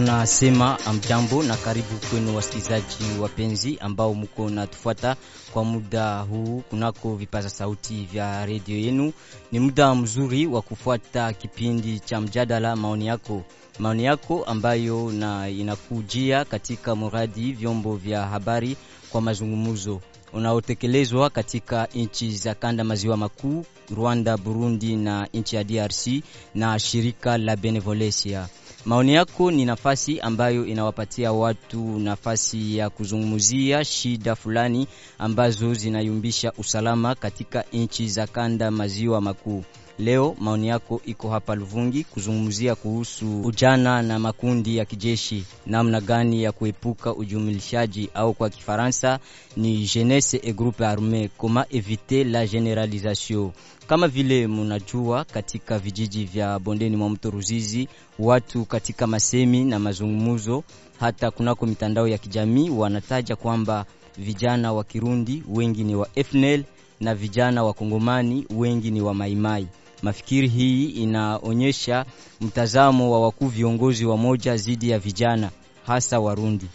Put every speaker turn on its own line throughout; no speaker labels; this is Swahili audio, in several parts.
Tunasema amjambo na karibu kwenu wasikilizaji wapenzi ambao mko natufuata kwa muda huu kunako vipaza sauti vya redio yenu. Ni muda mzuri wa kufuata kipindi cha mjadala maoni yako, maoni yako ambayo na inakujia katika muradi vyombo vya habari kwa mazungumuzo unaotekelezwa katika nchi za kanda maziwa makuu, Rwanda, Burundi na nchi ya DRC na shirika la Benevolencia. Maoni yako ni nafasi ambayo inawapatia watu nafasi ya kuzungumzia shida fulani ambazo zinayumbisha usalama katika nchi za kanda maziwa makuu. Leo maoni yako iko hapa Luvungi kuzungumzia kuhusu ujana na makundi ya kijeshi, namna gani ya kuepuka ujumlishaji au kwa Kifaransa ni jeunesse et groupe arme, comment éviter la généralisation. Kama vile munajua, katika vijiji vya bondeni mwa mto Ruzizi, watu katika masemi na mazungumzo, hata kunako mitandao ya kijamii wanataja kwamba vijana wa Kirundi wengi ni wa FNL na vijana wa Kongomani wengi ni wa Maimai. Mafikiri hii inaonyesha mtazamo wa wakuu viongozi wa moja dhidi ya vijana hasa Warundi.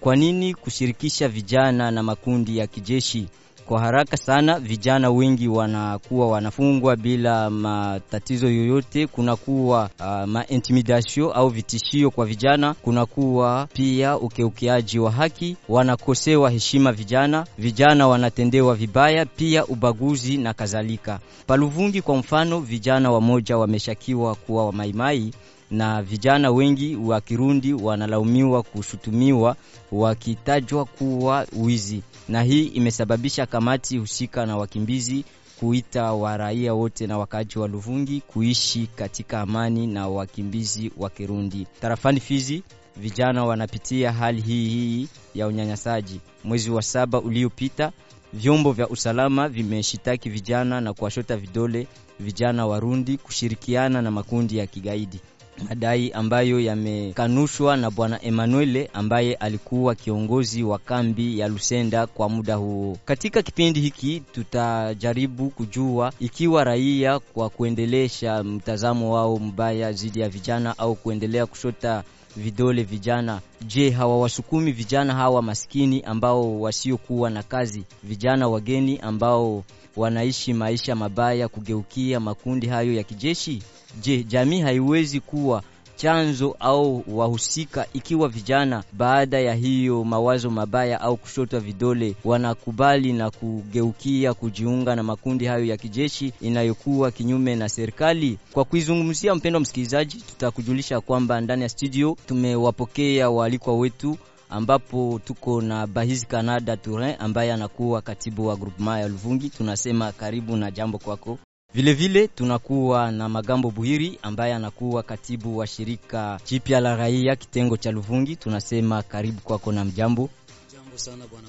Kwa nini kushirikisha vijana na makundi ya kijeshi? Kwa haraka sana vijana wengi wanakuwa wanafungwa bila matatizo yoyote. Kunakuwa uh, maintimidation au vitishio kwa vijana, kunakuwa pia ukeukeaji wa haki, wanakosewa heshima vijana, vijana wanatendewa vibaya, pia ubaguzi na kadhalika. Paluvungi kwa mfano, vijana wamoja wameshakiwa kuwa wamaimai na vijana wengi wa Kirundi wanalaumiwa kushutumiwa wakitajwa kuwa wizi, na hii imesababisha kamati husika na wakimbizi kuita waraia wote na wakaaji wa Luvungi kuishi katika amani na wakimbizi wa Kirundi. Tarafani Fizi, vijana wanapitia hali hii hii ya unyanyasaji. Mwezi wa saba uliopita, vyombo vya usalama vimeshitaki vijana na kuwashota vidole vijana Warundi kushirikiana na makundi ya kigaidi madai ambayo yamekanushwa na bwana Emanuele ambaye alikuwa kiongozi wa kambi ya Lusenda kwa muda huo. Katika kipindi hiki tutajaribu kujua ikiwa raia kwa kuendelesha mtazamo wao mbaya dhidi ya vijana au kuendelea kushota vidole vijana, je, hawawasukumi vijana hawa maskini ambao wasiokuwa na kazi, vijana wageni ambao wanaishi maisha mabaya kugeukia makundi hayo ya kijeshi? Je, jamii haiwezi kuwa chanzo au wahusika ikiwa vijana baada ya hiyo mawazo mabaya au kushotwa vidole wanakubali na kugeukia kujiunga na makundi hayo ya kijeshi inayokuwa kinyume na serikali? Kwa kuizungumzia, mpendwa msikilizaji, tutakujulisha kwamba ndani ya studio tumewapokea waalikwa wetu ambapo tuko na Bahizi Canada Tourin ambaye anakuwa katibu wa groupement ya Luvungi. Tunasema karibu na jambo kwako. Vilevile vile, tunakuwa na Magambo Buhiri ambaye anakuwa katibu wa shirika jipya la raia kitengo cha Luvungi. Tunasema karibu kwako na mjambo.
Jambo sana bwana.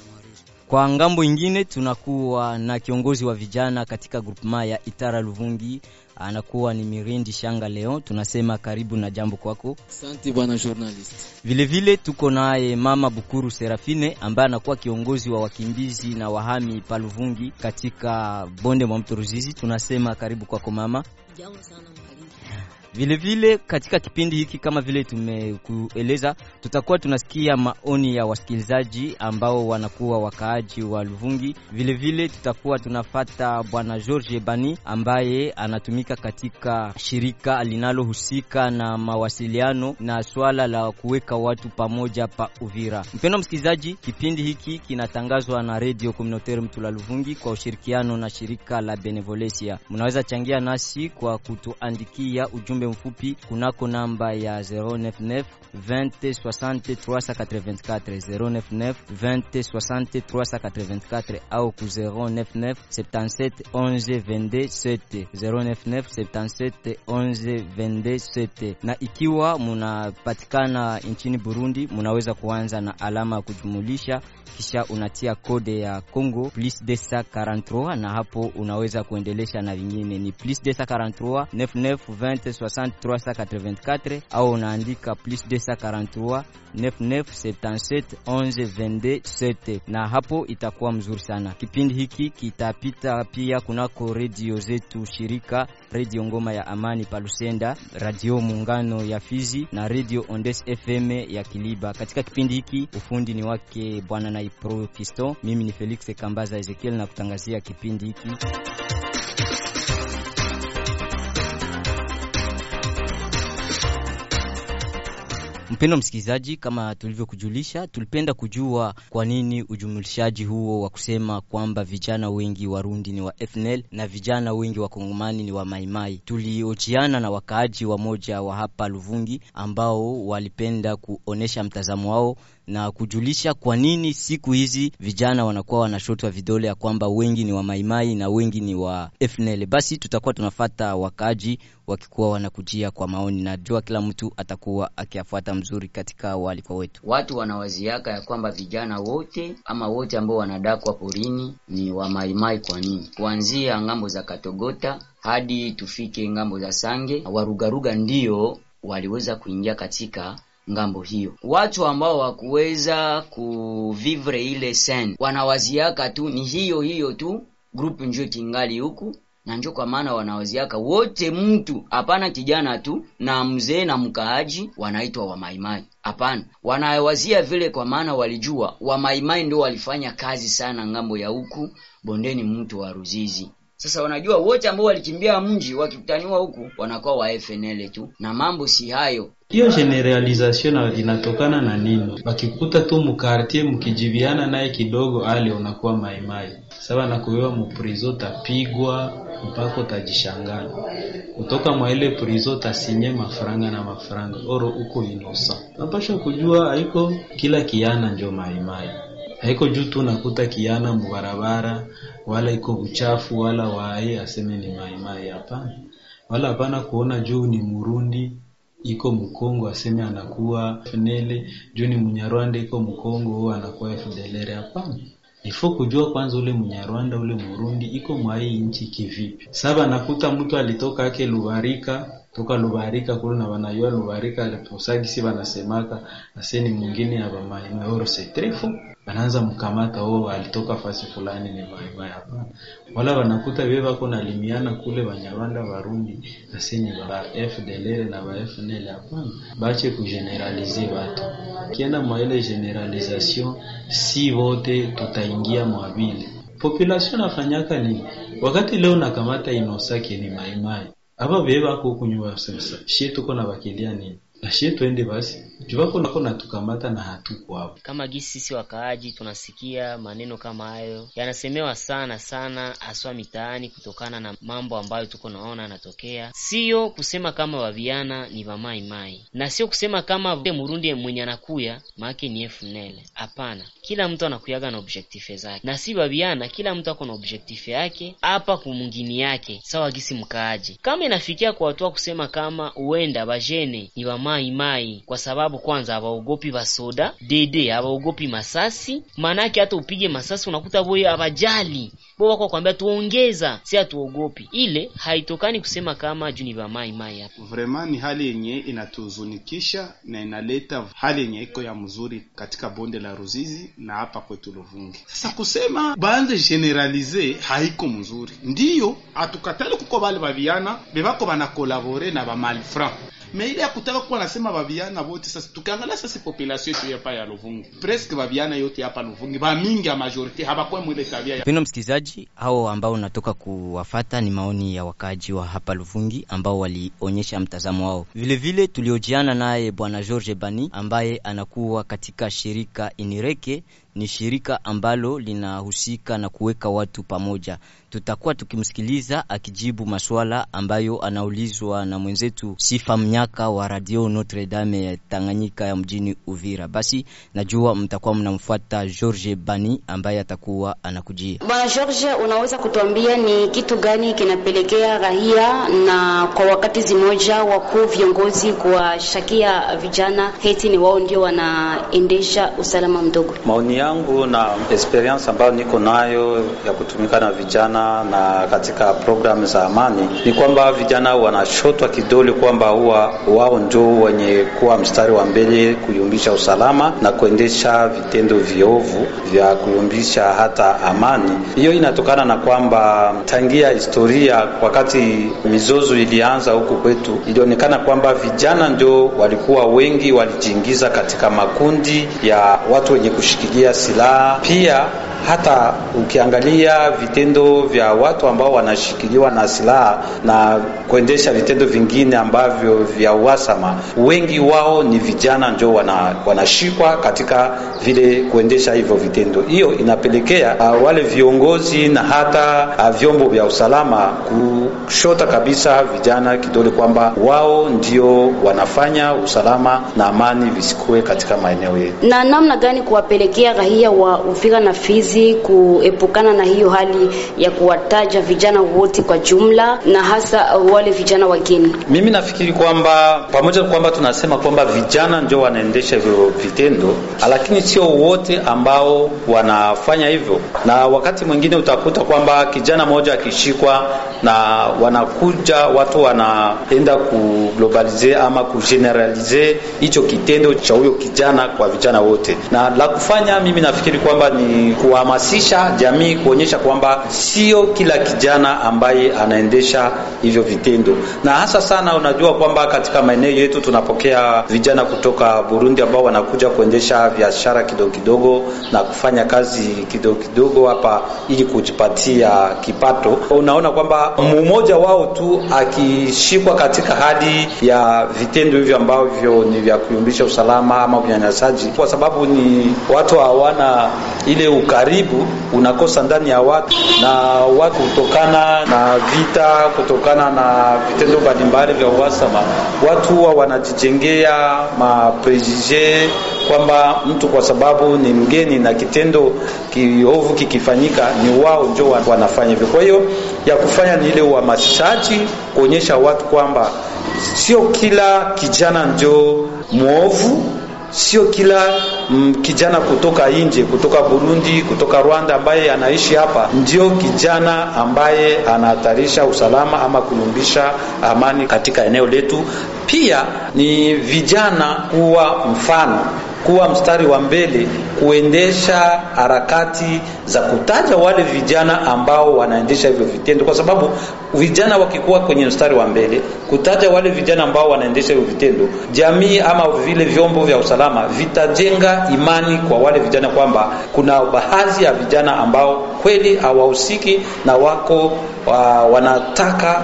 Kwa ng'ambo ingine tunakuwa na kiongozi wa vijana katika grupema ya Itara Luvungi anakuwa ni Mirindi Shanga Leon. Tunasema karibu na jambo kwako.
Asante bwana journalist.
Vilevile tuko naye mama Bukuru Serafine ambaye anakuwa kiongozi wa wakimbizi na wahami pa Luvungi katika bonde mwa mto Ruzizi. Tunasema karibu kwako mama.
Jambo sana mwalimu.
vile katika kipindi hiki kama vile tumekueleza, tutakuwa tunasikia maoni ya wasikilizaji ambao wanakuwa wakaaji wa Luvungi. Vilevile tutakuwa tunafata bwana George Bani ambaye anatumika katika shirika linalohusika na mawasiliano na swala la kuweka watu pamoja pa Uvira. Mpendwa msikilizaji, kipindi hiki kinatangazwa na Radio Communautaire Mtula Luvungi kwa ushirikiano na shirika la Benevolencia. Mnaweza changia nasi kwa kutuandikia ujumbe mfupi kunako namba ya 099 20 60 384 099 20 60 384 au ku 099 77 11 22 7 099 77 11 22 7. Na ikiwa munapatikana nchini Burundi, munaweza kuanza na alama ya kujumulisha kisha unatia kode ya Congo plus 243 na hapo unaweza kuendelesha na vingine ni plus 243 99 20 60384 au unaandika plus 243 9977 11 22 7, na hapo itakuwa mzuri sana. Kipindi hiki kitapita pia kunako redio zetu shirika, redio Ngoma ya Amani Palusenda, radio Muungano ya Fizi na redio Ondes FM ya Kiliba. Katika kipindi hiki ufundi ni wake bwana Naipro Fiston, mimi ni Felix Kambaza Ezekiel na kutangazia kipindi hiki. Mpendo msikilizaji, kama tulivyokujulisha, tulipenda kujua kwa nini ujumulishaji huo wa kusema kwamba vijana wengi Warundi ni wa FNL na vijana wengi wa Kongomani ni wa Maimai. Tuliojiana na wakaaji wa moja wa hapa Luvungi ambao walipenda kuonesha mtazamo wao na kujulisha kwa nini siku hizi vijana wanakuwa wanashotwa vidole ya kwamba wengi ni wa Maimai na wengi ni wa FNL. Basi tutakuwa tunafata wakaji wakikuwa wanakujia kwa maoni, najua kila mtu atakuwa akiafuata mzuri katika waalikwa wetu.
Watu wanawaziaka ya kwamba vijana wote ama wote ambao wanadakwa porini ni wa Maimai. Kwa nini? Kuanzia ng'ambo za Katogota hadi tufike ng'ambo za Sange, warugaruga ndio waliweza kuingia katika ng'ambo hiyo. Watu ambao wakuweza kuvivre ile sen wanawaziaka tu ni hiyo hiyo tu grupu njo kingali huku na njo kwa maana wanawaziaka wote mtu, hapana kijana tu na mzee na mkaaji wanaitwa wamaimai. Hapana, wanawazia vile kwa maana walijua wamaimai ndio walifanya kazi sana ng'ambo ya huku bondeni, mtu wa Ruzizi. Sasa wanajua wote ambao walikimbia mji wakikutaniwa huku wanakuwa wa FNL tu, na mambo si hayo.
Hiyo generalization inatokana na nini? Wakikuta tu mkartie mkijiviana naye kidogo, ale unakuwa maimai sasa, nakuwewa muprizo tapigwa mpaka utajishangana kutoka mwa ile prizo tasinye mafaranga na mafaranga, oro uko inosa. Napasha kujua haiko kila kiana njo maimai, haiko juu tu nakuta kiana mubarabara wala iko uchafu wala wae aseme ni maimai. Hapana, wala hapana kuona juu ni Murundi iko Mkongo aseme anakuwa FNL, juu ni Mnyarwanda iko Mkongo huo anakuwa FDLR. Hapana, ifo kujua kwanza ule Mnyarwanda ule Murundi iko mwa hii nchi kivipi. Saba nakuta mtu alitoka ake Lubarika toka Lubarika kule na wanayua Lubarika aliposagisi wanasemaka aseni mwingine ya bamaimai oro setrefu banaanza mkamata oo alitoka fasi fulani ni maimai. Hapana, wala wanakuta wewe wako nalimiana kule Banyarwanda Barundi aseni ba FDLR na ba FNL. Hapana, bache kugeneralize batu kienda mwa ile generalisation, si vote tutaingia mwabili population nafanyaka nini wakati leo nakamata inosaki ni maimai aba bebe bako kunywa sasa. Shie tuko na bakilia nini? Na shie twende basi. Juvako nako natukamata na hatuko hapo.
Kama gisi sisi wakaaji tunasikia maneno kama hayo. Yanasemewa sana sana, haswa mitaani, kutokana na mambo ambayo tuko naona yanatokea. Siyo kusema kama waviana ni vamaimai, na sio kusema kama Murundi mwenye anakuya maake ni efunele, Hapana, kila mtu anakuyaga na objektife zake, na si babiana, kila mtu ako na objektife yake hapa kumungini yake, sawa gisi mkaaji. Kama inafikia kwa watu kusema kama uenda bajene ni vamaimai kwa sababu kwanza hawaogopi basoda dede, hawaogopi masasi. Maanake hata upige masasi unakuta boye abajali bo wako kwambia tuongeza, si atuogopi Ile haitokani kusema kama juu ni ba mai mai hapa.
Vraiment ni hali yenye inatuzunikisha na inaleta hali yenye iko ya mzuri katika bonde la Ruzizi na hapa kwetu Luvungi. Sasa kusema baanze generalize haiko mzuri, ndiyo hatukatali kuko bale bevako bana kolabore na ba malfranc me ile ya kutaka kuwa nasema baviana wote sasa, tukiangalia sasa population yetu hapa ya Luvungi, presque baviana yote hapa Luvungi ba mingi ya majority habakuwa mwile tabia ya
pino. msikilizaji, hao ambao unatoka kuwafata ni maoni ya wakaaji wa hapa Luvungi ambao walionyesha mtazamo wao. Vilevile tuliojiana naye bwana George Bani ambaye anakuwa katika shirika Inireke ni shirika ambalo linahusika na kuweka watu pamoja. Tutakuwa tukimsikiliza akijibu maswala ambayo anaulizwa na mwenzetu Sifa Mnyaka wa Radio Notre Dame ya Tanganyika ya mjini Uvira. Basi najua mtakuwa mnamfuata George Bani ambaye atakuwa anakujia.
Bwana George, unaweza kutuambia ni kitu gani kinapelekea rahia na kwa wakati zimoja wakuu viongozi kuwashakia vijana heti ni wao ndio wanaendesha usalama mdogo?
Maoni yangu na experience ambayo niko nayo ya kutumika na vijana na katika programu za amani ni kwamba vijana wanashotwa kidole kwamba huwa wao ndio wenye kuwa mstari wa mbele kuyumbisha usalama na kuendesha vitendo viovu vya kuyumbisha hata amani. Hiyo inatokana na kwamba tangia historia, wakati mizozo ilianza huku kwetu, ilionekana kwamba vijana ndio walikuwa wengi walijiingiza katika makundi ya watu wenye kushikilia silaha. Pia hata ukiangalia vitendo vya watu ambao wanashikiliwa na silaha na kuendesha vitendo vingine ambavyo vya uhasama, wengi wao ni vijana ndio wana, wanashikwa katika vile kuendesha hivyo vitendo. Hiyo inapelekea uh, wale viongozi na hata uh, vyombo vya usalama kushota kabisa vijana kidole kwamba wao ndio wanafanya usalama na amani visikue katika maeneo yetu.
Na namna gani kuwapelekea raia wa Uvira na Fizi kuepukana na hiyo hali ya kuwataja vijana wote kwa jumla na hasa wale vijana wageni?
Mimi nafikiri kwamba pamoja na kwamba tunasema kwamba vijana ndio wanaendesha hivyo vitendo, lakini sio wote ambao wanafanya hivyo, na wakati mwingine utakuta kwamba kijana mmoja akishikwa na wanakuja watu wanaenda kuglobalize ama kugeneralize hicho kitendo cha huyo kijana kwa vijana wote, na la kufanya mimi nafikiri kwamba ni kuhamasisha jamii, kuonyesha kwamba sio kila kijana ambaye anaendesha hivyo vitendo, na hasa sana, unajua kwamba katika maeneo yetu tunapokea vijana kutoka Burundi ambao wanakuja kuendesha biashara kidogo kidogo na kufanya kazi kidogo kidogo hapa ili kujipatia kipato. Unaona kwamba mmoja wao tu akishikwa katika hali ya vitendo hivyo ambavyo ni vya kuyumbisha usalama ama unyanyasaji, kwa sababu ni watu hawana ile ukaribu, unakosa ndani ya watu na watu kutokana na vita, kutokana na vitendo mbalimbali vya uhasama, watu huwa wanajijengea maprejije kwamba mtu kwa sababu ni mgeni na kitendo kiovu kikifanyika ni wao ndio wanafanya hivyo. Kwa hiyo ya kufanya ni ile uhamasishaji, kuonyesha watu kwamba sio kila kijana ndio mwovu sio kila mm, kijana kutoka nje, kutoka Burundi, kutoka Rwanda ambaye anaishi hapa ndio kijana ambaye anahatarisha usalama ama kuyumbisha amani katika eneo letu. Pia ni vijana kuwa mfano kuwa mstari wa mbele kuendesha harakati za kutaja wale vijana ambao wanaendesha hivyo vitendo, kwa sababu vijana wakikuwa kwenye mstari wa mbele kutaja wale vijana ambao wanaendesha hivyo vitendo, jamii ama vile vyombo vya usalama vitajenga imani kwa wale vijana kwamba kuna baadhi ya vijana ambao kweli hawahusiki na wako wa, wanataka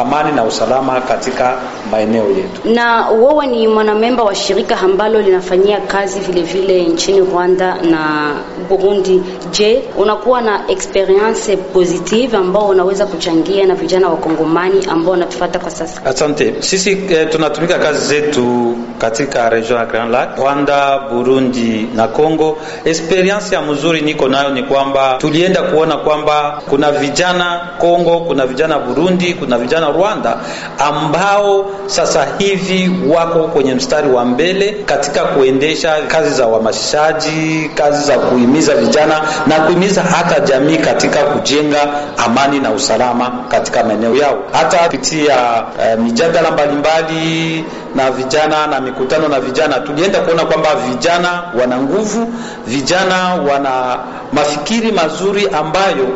amani na usalama katika maeneo yetu.
Na wewe ni mwanamemba wa shirika ambalo linafanyia kazi vile vile nchini Rwanda na Burundi. Je, unakuwa na experience positive ambao unaweza kuchangia na vijana wa Kongomani ambao wanatufuata kwa sasa?
Asante. Sisi eh, tunatumika kazi zetu katika region ya Grand Lac, Rwanda, Burundi na Kongo. Experience ya mzuri niko nayo ni kwamba tulienda kuona kwamba kuna vijana Kongo, kuna vijana Burundi, kuna vijana Rwanda ambao sasa hivi wako kwenye mstari wa mbele katika kuendesha kazi za uhamasishaji, kazi za kuhimiza vijana na kuhimiza hata jamii katika kujenga amani na usalama katika maeneo yao, hata kupitia eh, mijadala mbalimbali na vijana na mikutano na vijana, tulienda kuona kwamba vijana wana nguvu, vijana wana mafikiri mazuri ambayo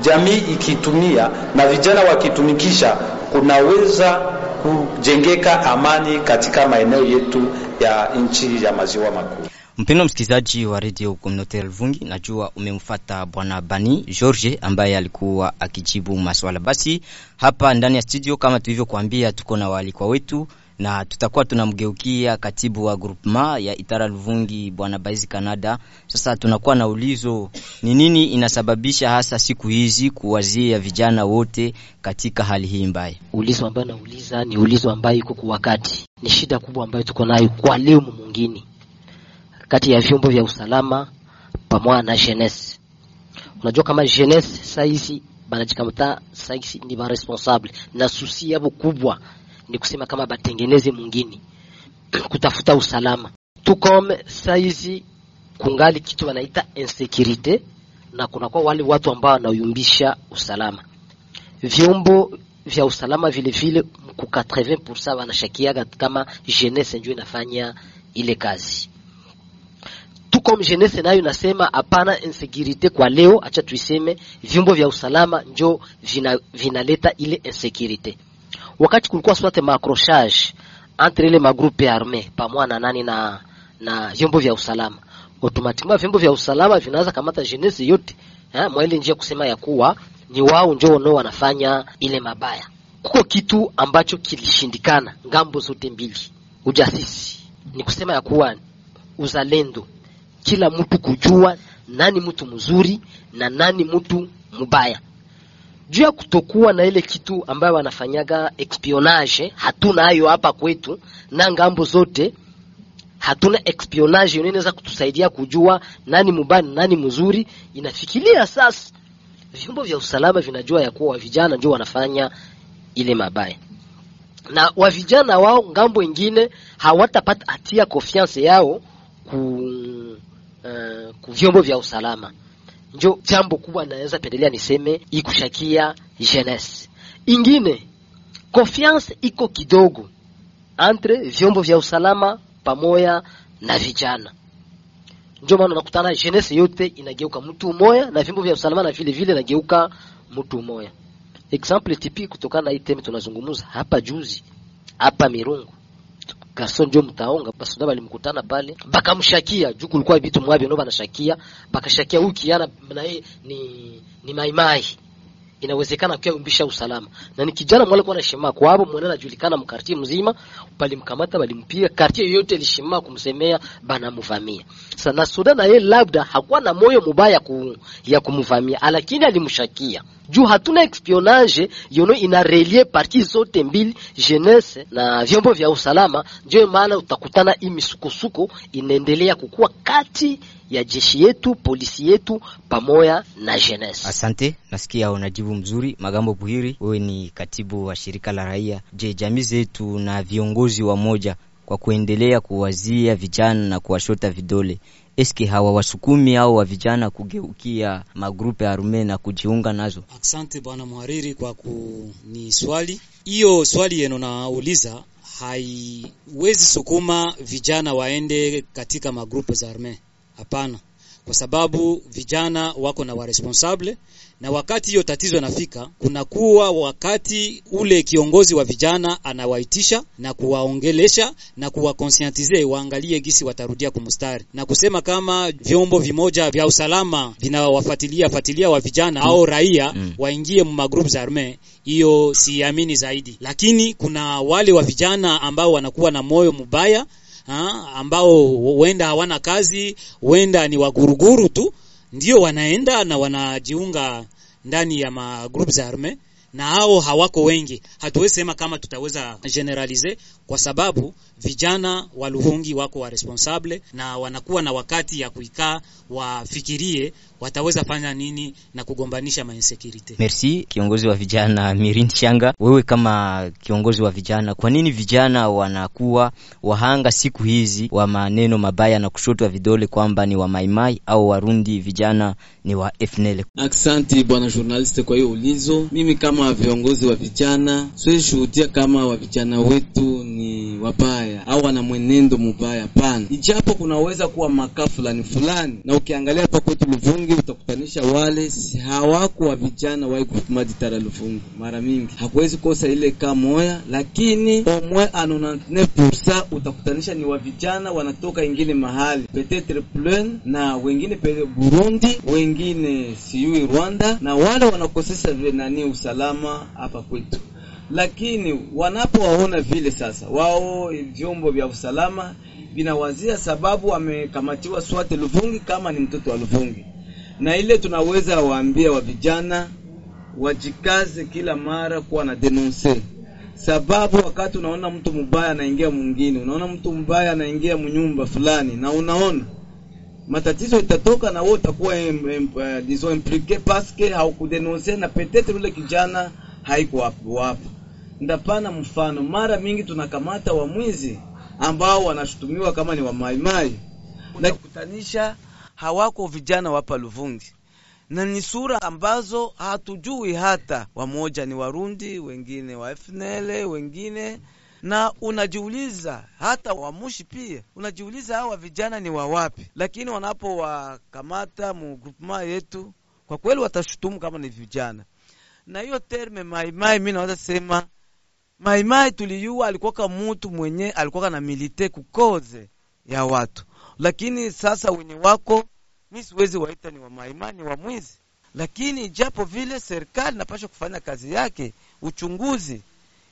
jamii ikitumia na vijana wakitumikisha kunaweza kujengeka amani katika maeneo yetu ya nchi ya maziwa makuu.
Mpendo msikilizaji wa redio Communautaire Luvungi, najua umemfata bwana Bani George ambaye alikuwa akijibu maswala. Basi hapa ndani ya studio, kama tulivyokuambia, tuko na waalikwa wetu na tutakuwa tunamgeukia katibu wa groupement ya Itara Luvungi bwana Baizi Canada. Sasa tunakuwa na ulizo, ni nini inasababisha hasa siku hizi kuwazia vijana wote katika hali hii mbaya?
Ulizo ambayo nauliza ni ulizo ambayo iko kwa wakati, ni shida kubwa ambayo tuko nayo kwa leo mwingine kati ya vyombo vya usalama pamoja na jeunesse. Unajua kama jeunesse saizi banajikamata saizi ni ba responsable na susi yabo kubwa ni kusema kama batengeneze mwingine kutafuta usalama tukome saizi kungali kitu wanaita insecurity na kunakuwa wale watu ambao wanayumbisha usalama. Vyombo vya usalama vile vile ku 80% wanashakiaga kama jeunesse ndio inafanya ile kazi tuko jeunesse nayo nasema hapana insecurity kwa leo, acha tuiseme vyombo vya usalama njo vina, vinaleta ile insecurity. Wakati kulikuwa swate macrochage entre ile magroupe arme pamoja na nani na na vyombo vya usalama, automatiquement vyombo vya usalama vinaanza kamata jeunesse yote eh, mwa ile njia kusema ya kuwa ni wao njo wao wanafanya ile mabaya. Kuko kitu ambacho kilishindikana ng'ambo zote mbili, ujasisi ni kusema ya kuwa uzalendo kila mtu kujua nani mtu mzuri na nani mtu mbaya. Juu ya kutokuwa na ile kitu ambayo wanafanyaga espionage, hatuna hayo hapa kwetu na ng'ambo zote. Hatuna espionage inaweza kutusaidia kujua nani mubani nani mzuri. Inafikiria sasa. Vyombo vya usalama vinajua ya kuwa vijana ndio wanafanya ile mabaya, na wa vijana wao ng'ambo ingine hawatapata hatia confiance yao ku Uh, ku vyombo vya usalama njo jambo kubwa naweza pendelea niseme ikushakia jeunesse ingine. Confiance iko kidogo entre vyombo vya usalama pamoja na vijana, ndio maana unakutana jeunesse yote inageuka mtu mmoja na vyombo vya usalama na vile vile inageuka mtu mmoja. Example tipi kutokana na hii teme tunazungumza hapa juzi hapa Mirungu Garson njo mtaonga basi basuda balimkutana pale bakamshakia. Juu kulikuwa vitu mwabi no banashakia. Bakashakia huyu kiana na yeye ni ni maimai inawezekana kwa umbisha usalama. Na ni kijana mwale kwa nashima kwa hapo mwana anajulikana mkartie mzima balimkamata balimpiga kartie yote ilishima kumsemea bana mvamia sasa na Sudan na yeye labda hakuwa na moyo mubaya ku, ya kumvamia lakini alimshakia. Juu hatuna espionage yono ina relie parti zote mbili jeunesse na vyombo vya usalama. Ndio maana utakutana hii misukosuko inaendelea kukua kati ya jeshi yetu, polisi yetu pamoja na jeunesse.
Asante, nasikia unajibu mzuri. Magambo Buhiri, wewe ni katibu wa shirika la raia. Je, jamii zetu na viongozi wa moja kwa kuendelea kuwazia vijana na kuwashota vidole eske hawawasukumi au wa vijana kugeukia magrupe arume na kujiunga nazo?
Asante bwana mhariri kwa kuni swali hiyo. Swali yenu nauliza haiwezi sukuma vijana waende katika magrupe za arme, hapana, kwa sababu vijana wako na waresponsable na wakati hiyo tatizo inafika, kunakuwa wakati ule kiongozi wa vijana anawaitisha na kuwaongelesha na kuwakonsientize waangalie gisi watarudia kumustari na kusema kama vyombo vimoja vya usalama vinawafuatilia fatilia wa vijana au raia mm. waingie mu magroup za arme. Hiyo siamini zaidi, lakini kuna wale wa vijana ambao wanakuwa na moyo mubaya ha, ambao huenda hawana kazi, huenda ni waguruguru tu ndio wanaenda na wanajiunga ndani ya magroup za arme, na hao hawako wengi. Hatuwezi sema kama tutaweza generalize, kwa sababu vijana wa Luhungi wako wa responsable na wanakuwa na wakati ya kuikaa wafikirie wataweza fanya nini na kugombanisha ma insecurity.
Merci kiongozi wa vijana Mirin Shanga, wewe kama kiongozi wa vijana, kwa nini vijana wanakuwa wahanga siku hizi wa maneno mabaya na kushotwa vidole kwamba ni wa maimai au warundi vijana ni wa FNL?
Asante bwana journaliste kwa hiyo ulizo. Mimi kama viongozi wa vijana siwezi shuhudia kama wa vijana wetu ni wabaya au wana mwenendo mubaya, pana, ijapo kunaweza kuwa makaa fulani fulani, na ukiangalia hapa kwetu Luvungi utakutanisha wale si hawako wa vijana wa kutuma ditara Luvungi, mara mingi hakuwezi kosa ile ka moya, lakini omwe a 99% utakutanisha ni wa vijana wanatoka ingine mahali petetre plen na wengine pe Burundi, wengine siyui Rwanda, na wale wanakosesa vile nani usalama hapa kwetu lakini wanapowaona vile sasa, wao vyombo vya usalama vinawazia sababu amekamatiwa swate Luvungi kama ni mtoto wa Luvungi, na ile tunaweza waambia wa vijana wajikaze kila mara kuwa na denonse, sababu wakati unaona mtu mbaya anaingia mwingine, unaona mtu mbaya anaingia mnyumba fulani, na unaona matatizo itatoka, na wewe utakuwa disons implique parce que haukudenonse na peut-être ule kijana haiko hapo. Ndapana mfano, mara mingi tunakamata wamwizi ambao wanashutumiwa kama ni wamaimai na kutanisha hawako vijana wapa Luvungi, na ni sura ambazo hatujui hata. Wamoja ni Warundi, wengine wa FNL, wengine na unajiuliza hata wamushi pia unajiuliza hawa vijana ni wawapi, lakini wanapowakamata mu groupement yetu kwa kweli watashutumu kama ni vijana. Na hiyo terme maimai, mimi naweza sema maimai tuliyua alikuwaka mutu mwenye alikuwaka na milite kukoze ya watu, lakini sasa wenye wako mi siwezi waita ni wa ni wa mwizi. Lakini japo vile serikali napasha kufanya kazi yake, uchunguzi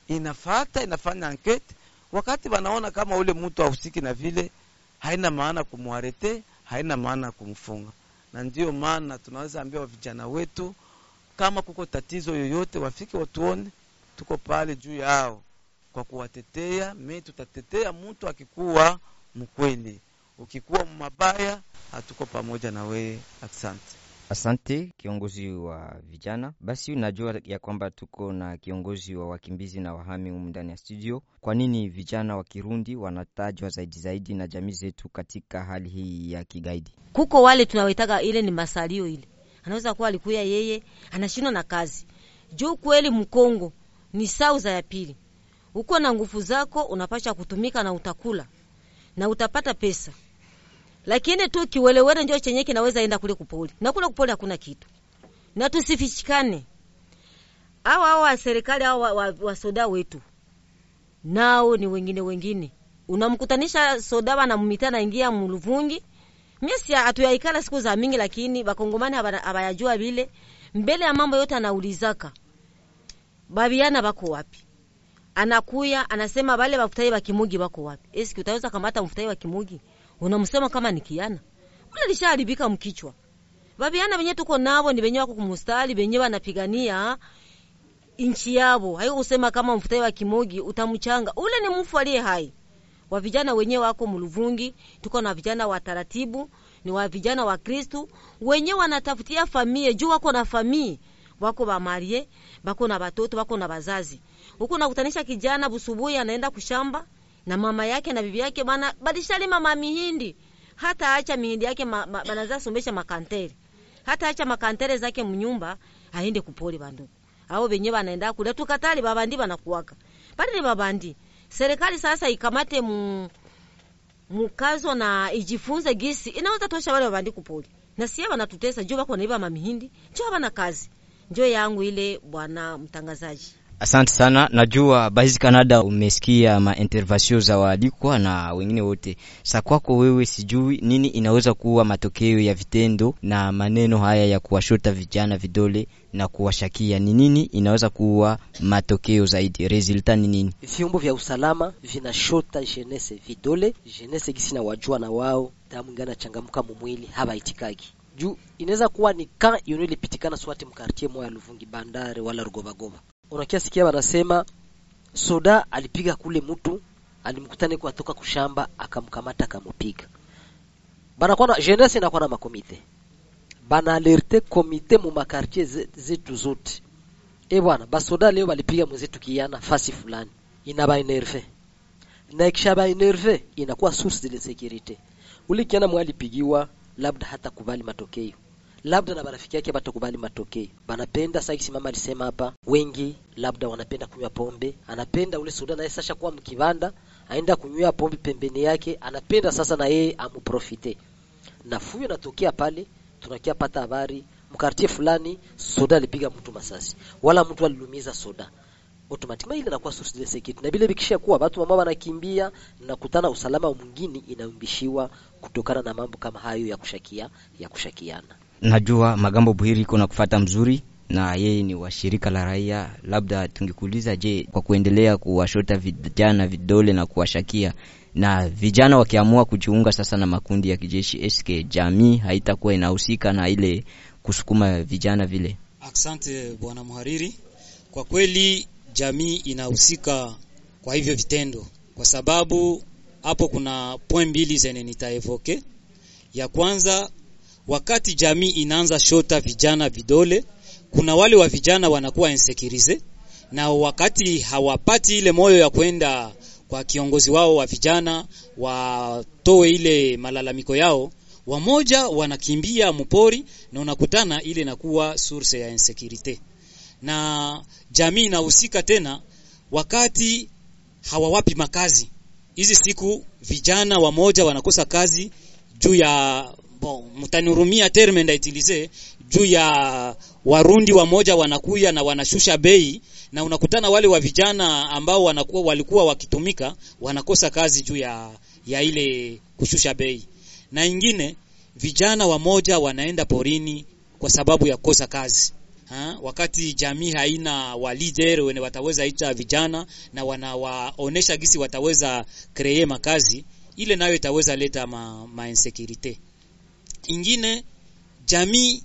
inafata inafanya ankete, wakati wanaona kama ule mtu ahusiki na vile, haina maana kumwarete, haina maana kumfunga. Na ndiyo maana tunaweza ambia vijana wetu kama kuko tatizo yoyote, wafike watuone, tuko pale juu yao kwa kuwatetea. Mi tutatetea mtu akikuwa mkweli, ukikuwa mabaya, hatuko pamoja na wewe. Asante.
Asante kiongozi wa vijana. Basi unajua ya kwamba tuko na kiongozi wa wakimbizi na wahami humu ndani ya studio. Kwa nini vijana wa Kirundi wanatajwa zaidi zaidi na jamii zetu katika hali hii ya kigaidi?
Kuko wale tunawetaga ile ni masalio, ile anaweza kuwa alikuya yeye anashindwa na kazi juu kweli Mkongo ni sauza ya pili, uko na nguvu zako unapasha kutumika na utakula. Na utapata pesa. Lakini tu kiwelewele ndio chenye kinaweza enda kule kupoli. Na kule kupoli hakuna kitu, na tusifichikane. Hao hao wa serikali hao wa, wa, soda wetu. Nao ni wengine wengine, unamkutanisha soda wana mumita na ingia muluvungi. Mimi atuyaikala siku za mingi, lakini bakongomani abayajua vile. Mbele ya mambo yote anaulizaka babiana bako wapi anakuya anasema bale bafutai ba kimugi bako wapi? Eski utaweza kamata mfutai wa kimugi unamsema kama ni kiana ule lishaharibika mkichwa. Babiana benye tuko nabo ni benye wako kumustali benye wanapigania inchi yabo, hayo kusema kama mfutai wa kimugi utamchanga ule ni mfu aliye hai. Wa vijana wenyewe wako muluvungi, tuko na vijana wa taratibu, ni wa vijana wa Kristu wenyewe wanatafutia familia juu wako na familia wako ba marie bako na batoto bako na bazazi. Huko nakutanisha kijana busubuhi anaenda kushamba na mama yake na bibi yake bana badishalima mihindi, hata acha mihindi yake ma, ma, banaza sombesha makantere. Hata acha makantere zake mnyumba aende kupoli banduku Hao benye banaenda kule tukatali babandi banakuwaka bali ni babandi. Serikali sasa ikamate mu mukazo na ijifunze gisi. Inaweza tosha wale babandi kupoli na sie banatutesa juu bako naiba mamihindi juu bana kazi njo yangu ile bwana mtangazaji
Asante sana. Najua basi Canada umesikia maintervention za waalikwa na wengine wote. Sa kwako wewe, sijui nini inaweza kuwa matokeo ya vitendo na maneno haya ya kuwashota vijana vidole na kuwashakia, ni nini inaweza kuwa matokeo zaidi? Resulta ni nini?
Vyombo vya usalama vinashota jenese vidole, jenese gisi na wajua na wao damu ngana changamka mumwili haba itikagi juu inaweza kuwa ni ka yono ilipitikana swati mkartie moya Luvungi bandare wala Rugobagoba. Unakia sikia wanasema soda alipiga kule mtu alimkutana kwa toka kushamba akamkamata akamupiga. Bana kwa na jeunesse inakuwa na makomite. Bana alerte komite mu makartie zetu zote. E bwana basoda leo balipiga mwenzetu kiana fasi fulani. Inaba enerve na ikishaba enerve inakuwa source de sécurité ule kiana mwalipigiwa labda hata kubali matokeo labda na marafiki yake batakubali matokeo. Banapenda sasa, kisi mama alisema hapa, wengi labda wanapenda kunywa pombe. Anapenda ule soda naye sasha kuwa mkibanda, aenda kunywa pombe pembeni yake, anapenda sasa na yeye amuprofite. Na fuyo natokea pale, tunakia pata habari mkartie fulani soda alipiga mtu masasi, wala mtu alilumiza soda automatically ile inakuwa source de security, na vile bikisha kuwa watu mama wanakimbia na kutana usalama mwingine inaumbishiwa kutokana na mambo kama hayo ya kushakia ya kushakiana.
Najua Magambo Buhiri iko na kufata mzuri na yeye ni washirika la raia. Labda tungekuuliza, je, kwa kuendelea kuwashota vijana vidole na kuwashakia na vijana wakiamua kujiunga sasa na makundi ya kijeshi, SK, jamii haitakuwa inahusika na ile kusukuma vijana vile?
Asante bwana mhariri, kwa kweli jamii inahusika kwa hivyo vitendo, kwa sababu hapo kuna point mbili zenye nitaevoke. Ya kwanza wakati jamii inaanza shota vijana vidole, kuna wale wa vijana wanakuwa insekirize, na wakati hawapati ile moyo ya kwenda kwa kiongozi wao wa vijana watoe ile malalamiko yao, wamoja wanakimbia mpori na unakutana ile inakuwa source ya insecurity na jamii inahusika tena wakati hawawapi makazi. Hizi siku vijana wamoja wanakosa kazi juu ya bon, mtanihurumia terme ndaitilize juu ya warundi wamoja wanakuya na wanashusha bei na unakutana wale wa vijana ambao wanakuwa walikuwa wakitumika wanakosa kazi juu ya, ya ile kushusha bei. Na ingine vijana wamoja wanaenda porini kwa sababu ya kukosa kazi ha? wakati jamii haina wa leader wenye wataweza ita vijana na wanawaonesha gisi wataweza kreye makazi ile nayo itaweza leta ma, ma insecurity. Ingine jamii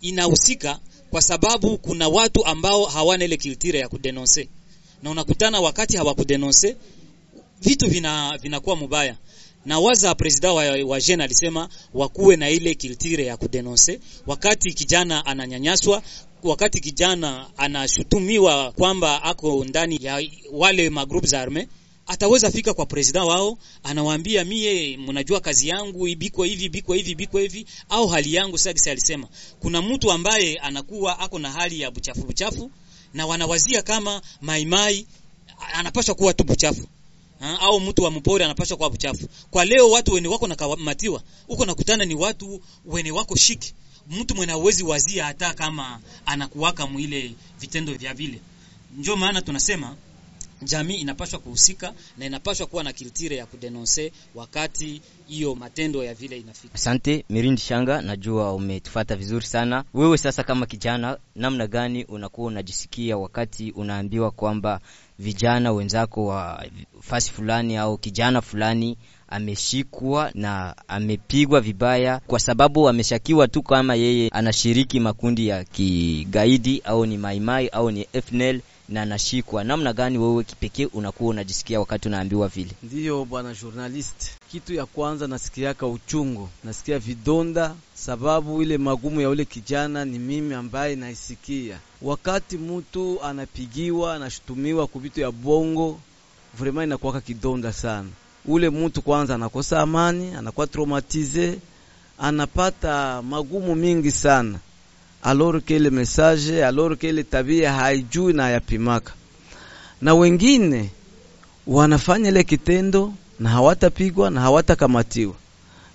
inahusika kwa sababu kuna watu ambao hawana ile kiltire ya kudenonse na unakutana wakati hawakudenonse vitu vina vinakuwa mubaya na waza presida wa, wa Jeune alisema wakuwe na ile kiltire ya kudenonse wakati kijana ananyanyaswa wakati kijana anashutumiwa kwamba ako ndani ya wale magroup za arme ataweza fika kwa president wao anawaambia mie mnajua kazi yangu ibiko hivi biko hivi biko hivi. Au hali yangu sasa alisema kuna mtu ambaye anakuwa ako na hali ya buchafu buchafu na wanawazia kama maimai anapaswa kuwa tu buchafu ha, au mtu wa mpori anapaswa kuwa mchafu. kwa leo watu wenye wako nakamatiwa huko nakutana ni watu wenye wako shiki mtu mwenye hawezi wazia hata kama anakuwaka mwile vitendo vya vile ndio maana tunasema jamii inapaswa kuhusika na inapaswa kuwa na kiltire ya kudenonse wakati hiyo matendo ya vile inafika.
Asante Mirindi Shanga, najua umetufata vizuri sana. Wewe sasa kama kijana, namna gani unakuwa unajisikia wakati unaambiwa kwamba vijana wenzako wa fasi fulani au kijana fulani ameshikwa na amepigwa vibaya kwa sababu ameshakiwa tu kama yeye anashiriki makundi ya kigaidi au ni maimai au ni FNL na anashikwa. Namna gani wewe kipekee unakuwa unajisikia wakati unaambiwa vile?
Ndiyo bwana journalist, kitu ya kwanza nasikiaka uchungu, nasikia vidonda, sababu ile magumu ya ule kijana ni mimi ambaye naisikia. Wakati mtu anapigiwa anashutumiwa kuvitu ya bongo, vraiment inakuwaka kidonda sana. Ule mtu kwanza anakosa amani, anakuwa traumatize, anapata magumu mingi sana alors que ile message alors que ile tabia haijui na yapimaka, na wengine wanafanya ile kitendo na hawatapigwa na hawatakamatiwa,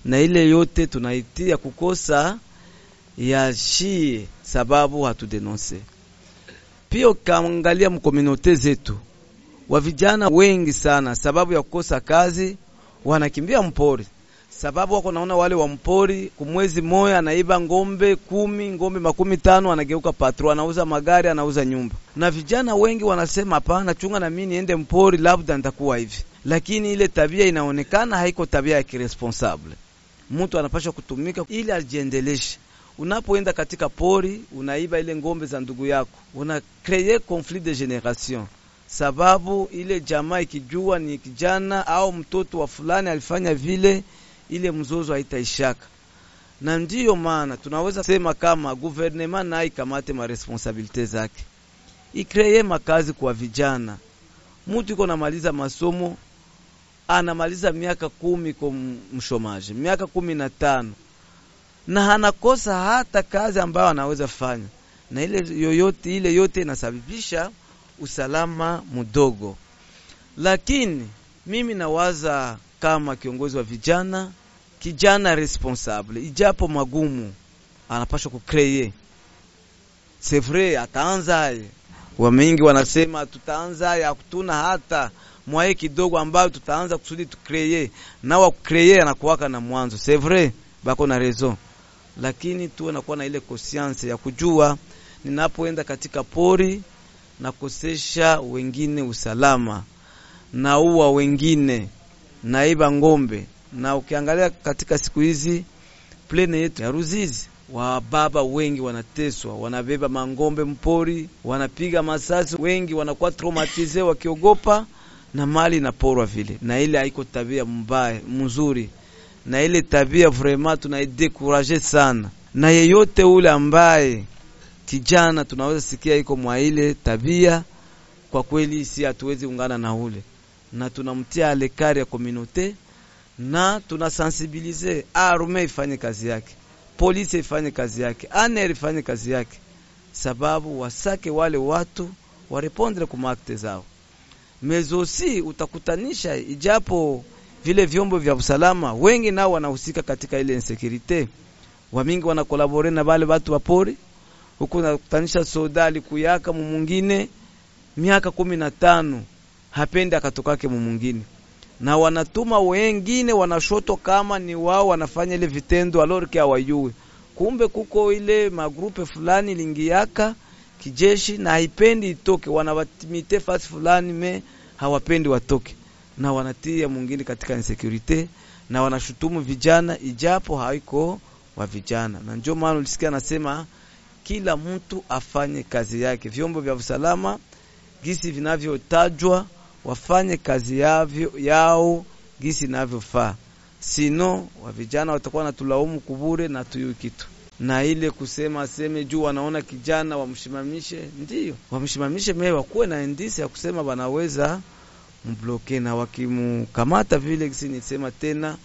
na ile yote tunaitia kukosa ya shie, sababu hatudenonse. Pia ukaangalia mkomunote zetu wa vijana wengi sana, sababu ya kukosa kazi wanakimbia mpori sababu wako naona wale wa mpori kumwezi moya anaiba ngombe kumi ngombe makumi tano anageuka patro, anauza magari, anauza nyumba. Na vijana wengi wanasema hapana, chunga na mimi niende mpori, labda nitakuwa hivi. Lakini ile tabia inaonekana haiko tabia ya kiresponsable. Mtu anapaswa kutumika ili ajiendeleshe. Unapoenda katika pori, unaiba ile ngombe za ndugu yako, una kreye conflit de generation sababu ile jamaa ikijua ni kijana au mtoto wa fulani alifanya vile ile mzozo haitaishaka, na ndiyo maana tunaweza sema kama guvernema naye ikamate maresponsabilite zake, ikreye makazi kwa vijana. Mutu iko namaliza masomo anamaliza miaka kumi kwa mshomaji, miaka kumi na tano na anakosa hata kazi ambayo anaweza fanya, na ile yoyote ile yote inasababisha usalama mdogo. Lakini mimi nawaza kama kiongozi wa vijana, kijana responsable, ijapo magumu, anapaswa kukreye. sevre. Ataanzaye ataanza wamengi wanasema tutaanza hatuna hata mwae kidogo ambayo tutaanza kusudi tukreye, na wa kukreye anakuwaka na mwanzo. Vrai bako na raison, lakini tuwe nakuwa na ile conscience ya kujua ninapoenda katika pori na kosesha wengine usalama, na uwa wengine naiba ngombe. Na ukiangalia katika siku hizi plene yetu ya Ruzizi, wa baba wengi wanateswa, wanabeba mangombe mpori, wanapiga masasi, wengi wanakuwa traumatize wakiogopa, na mali inaporwa vile, na ile haiko tabia mbaya mzuri, na ile tabia vraiment tunaidekuraje sana, na yeyote ule ambaye kijana tunaweza sikia iko mwa ile tabia, kwa kweli si hatuwezi ungana na ule na tunamtia alekari ya komunote na tunasensibilize arme ifanye kazi yake, polisi ifanye kazi yake, aner ifanye kazi yake, sababu wasake wale watu warepondre kuma akte zao. Mezosi utakutanisha, ijapo vile vyombo vya usalama wengi nao wanahusika katika ile insecurite, wamingi wanakolabore na wale watu wa pori. Huku, nakutanisha soda alikuyaka mumungine miaka kumi na tano hapendi akatokake mumungine na wanatuma wengine wanashoto kama ni wao wanafanya ile vitendo alorike hawajui, kumbe kuko ile magrupe fulani lingiaka kijeshi na haipendi itoke, wanawatimite fasi fulani me hawapendi watoke, na wanatia mwingine katika insecurity na wanashutumu vijana ijapo haiko wa vijana, na ndio maana ulisikia nasema kila mtu afanye kazi yake, vyombo vya usalama gisi vinavyotajwa wafanye kazi yavyo, yao gisi inavyofaa, sino wa vijana watakuwa natulaumu kubure na tuyu kitu na ile kusema aseme juu wanaona kijana wamshimamishe, ndiyo wamshimamishe, mee wakuwe na indisi ya kusema wanaweza mbloke, na wakimkamata vile gisi nisema tena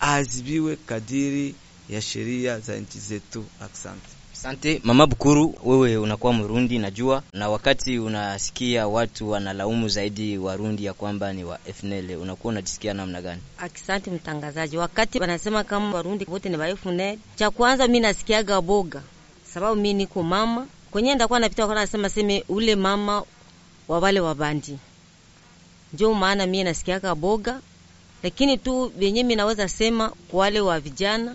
azibiwe kadiri ya sheria za nchi zetu. Asante.
Asante. Mama Bukuru, wewe unakuwa Mrundi najua, na wakati unasikia watu wanalaumu zaidi Warundi ya kwamba ni wa FNL, unakuwa unajisikia namna gani?
Asante mtangazaji, wakati wanasema kama Warundi wote ni wa FNL, cha kwanza mimi nasikiaga boga, sababu mimi niko mama. Kwenye ndakuwa napita kwa nasema seme ule mama wa wale wabandi, ndio maana mimi nasikiaga boga, lakini tu venye mimi naweza sema kwa wale wa vijana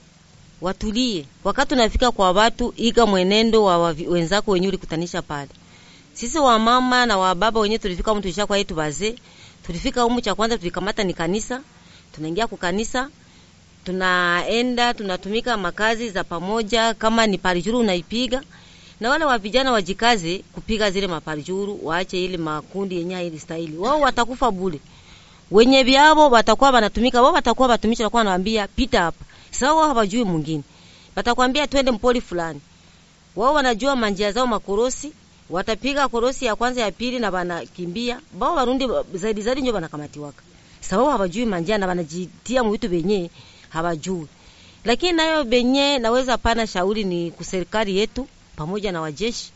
watulie wakati unafika kwa watu, iga mwenendo wa wenzako wenye ulikutanisha pale. Sisi wa mama na wa baba wenye tulifika humu tulisha kwa yetu bazee, tulifika humu, cha kwanza tulikamata ni kanisa. Tunaingia ku kanisa, tunaenda tunatumika makazi za pamoja, kama ni parijuru unaipiga na wale wa vijana wajikaze kupiga zile maparijuru, waache ile makundi yenye ile staili, wao watakufa bure. Wenye vyao watakuwa wanatumika, wao watakuwa watumishi, watakuwa wanawaambia pita hapa sawa wao hawajui mwingine, watakwambia twende mpoli fulani. Wao wanajua manjia zao makorosi, watapiga korosi ya kwanza ya pili na wanakimbia. Bao Warundi zaidi zaidi ndio wanakamatiwaka, sababu hawajui manjia na wanajitia mwitu benye hawajui. Lakini nayo benye naweza pana shauri ni kuserikali yetu pamoja na wajeshi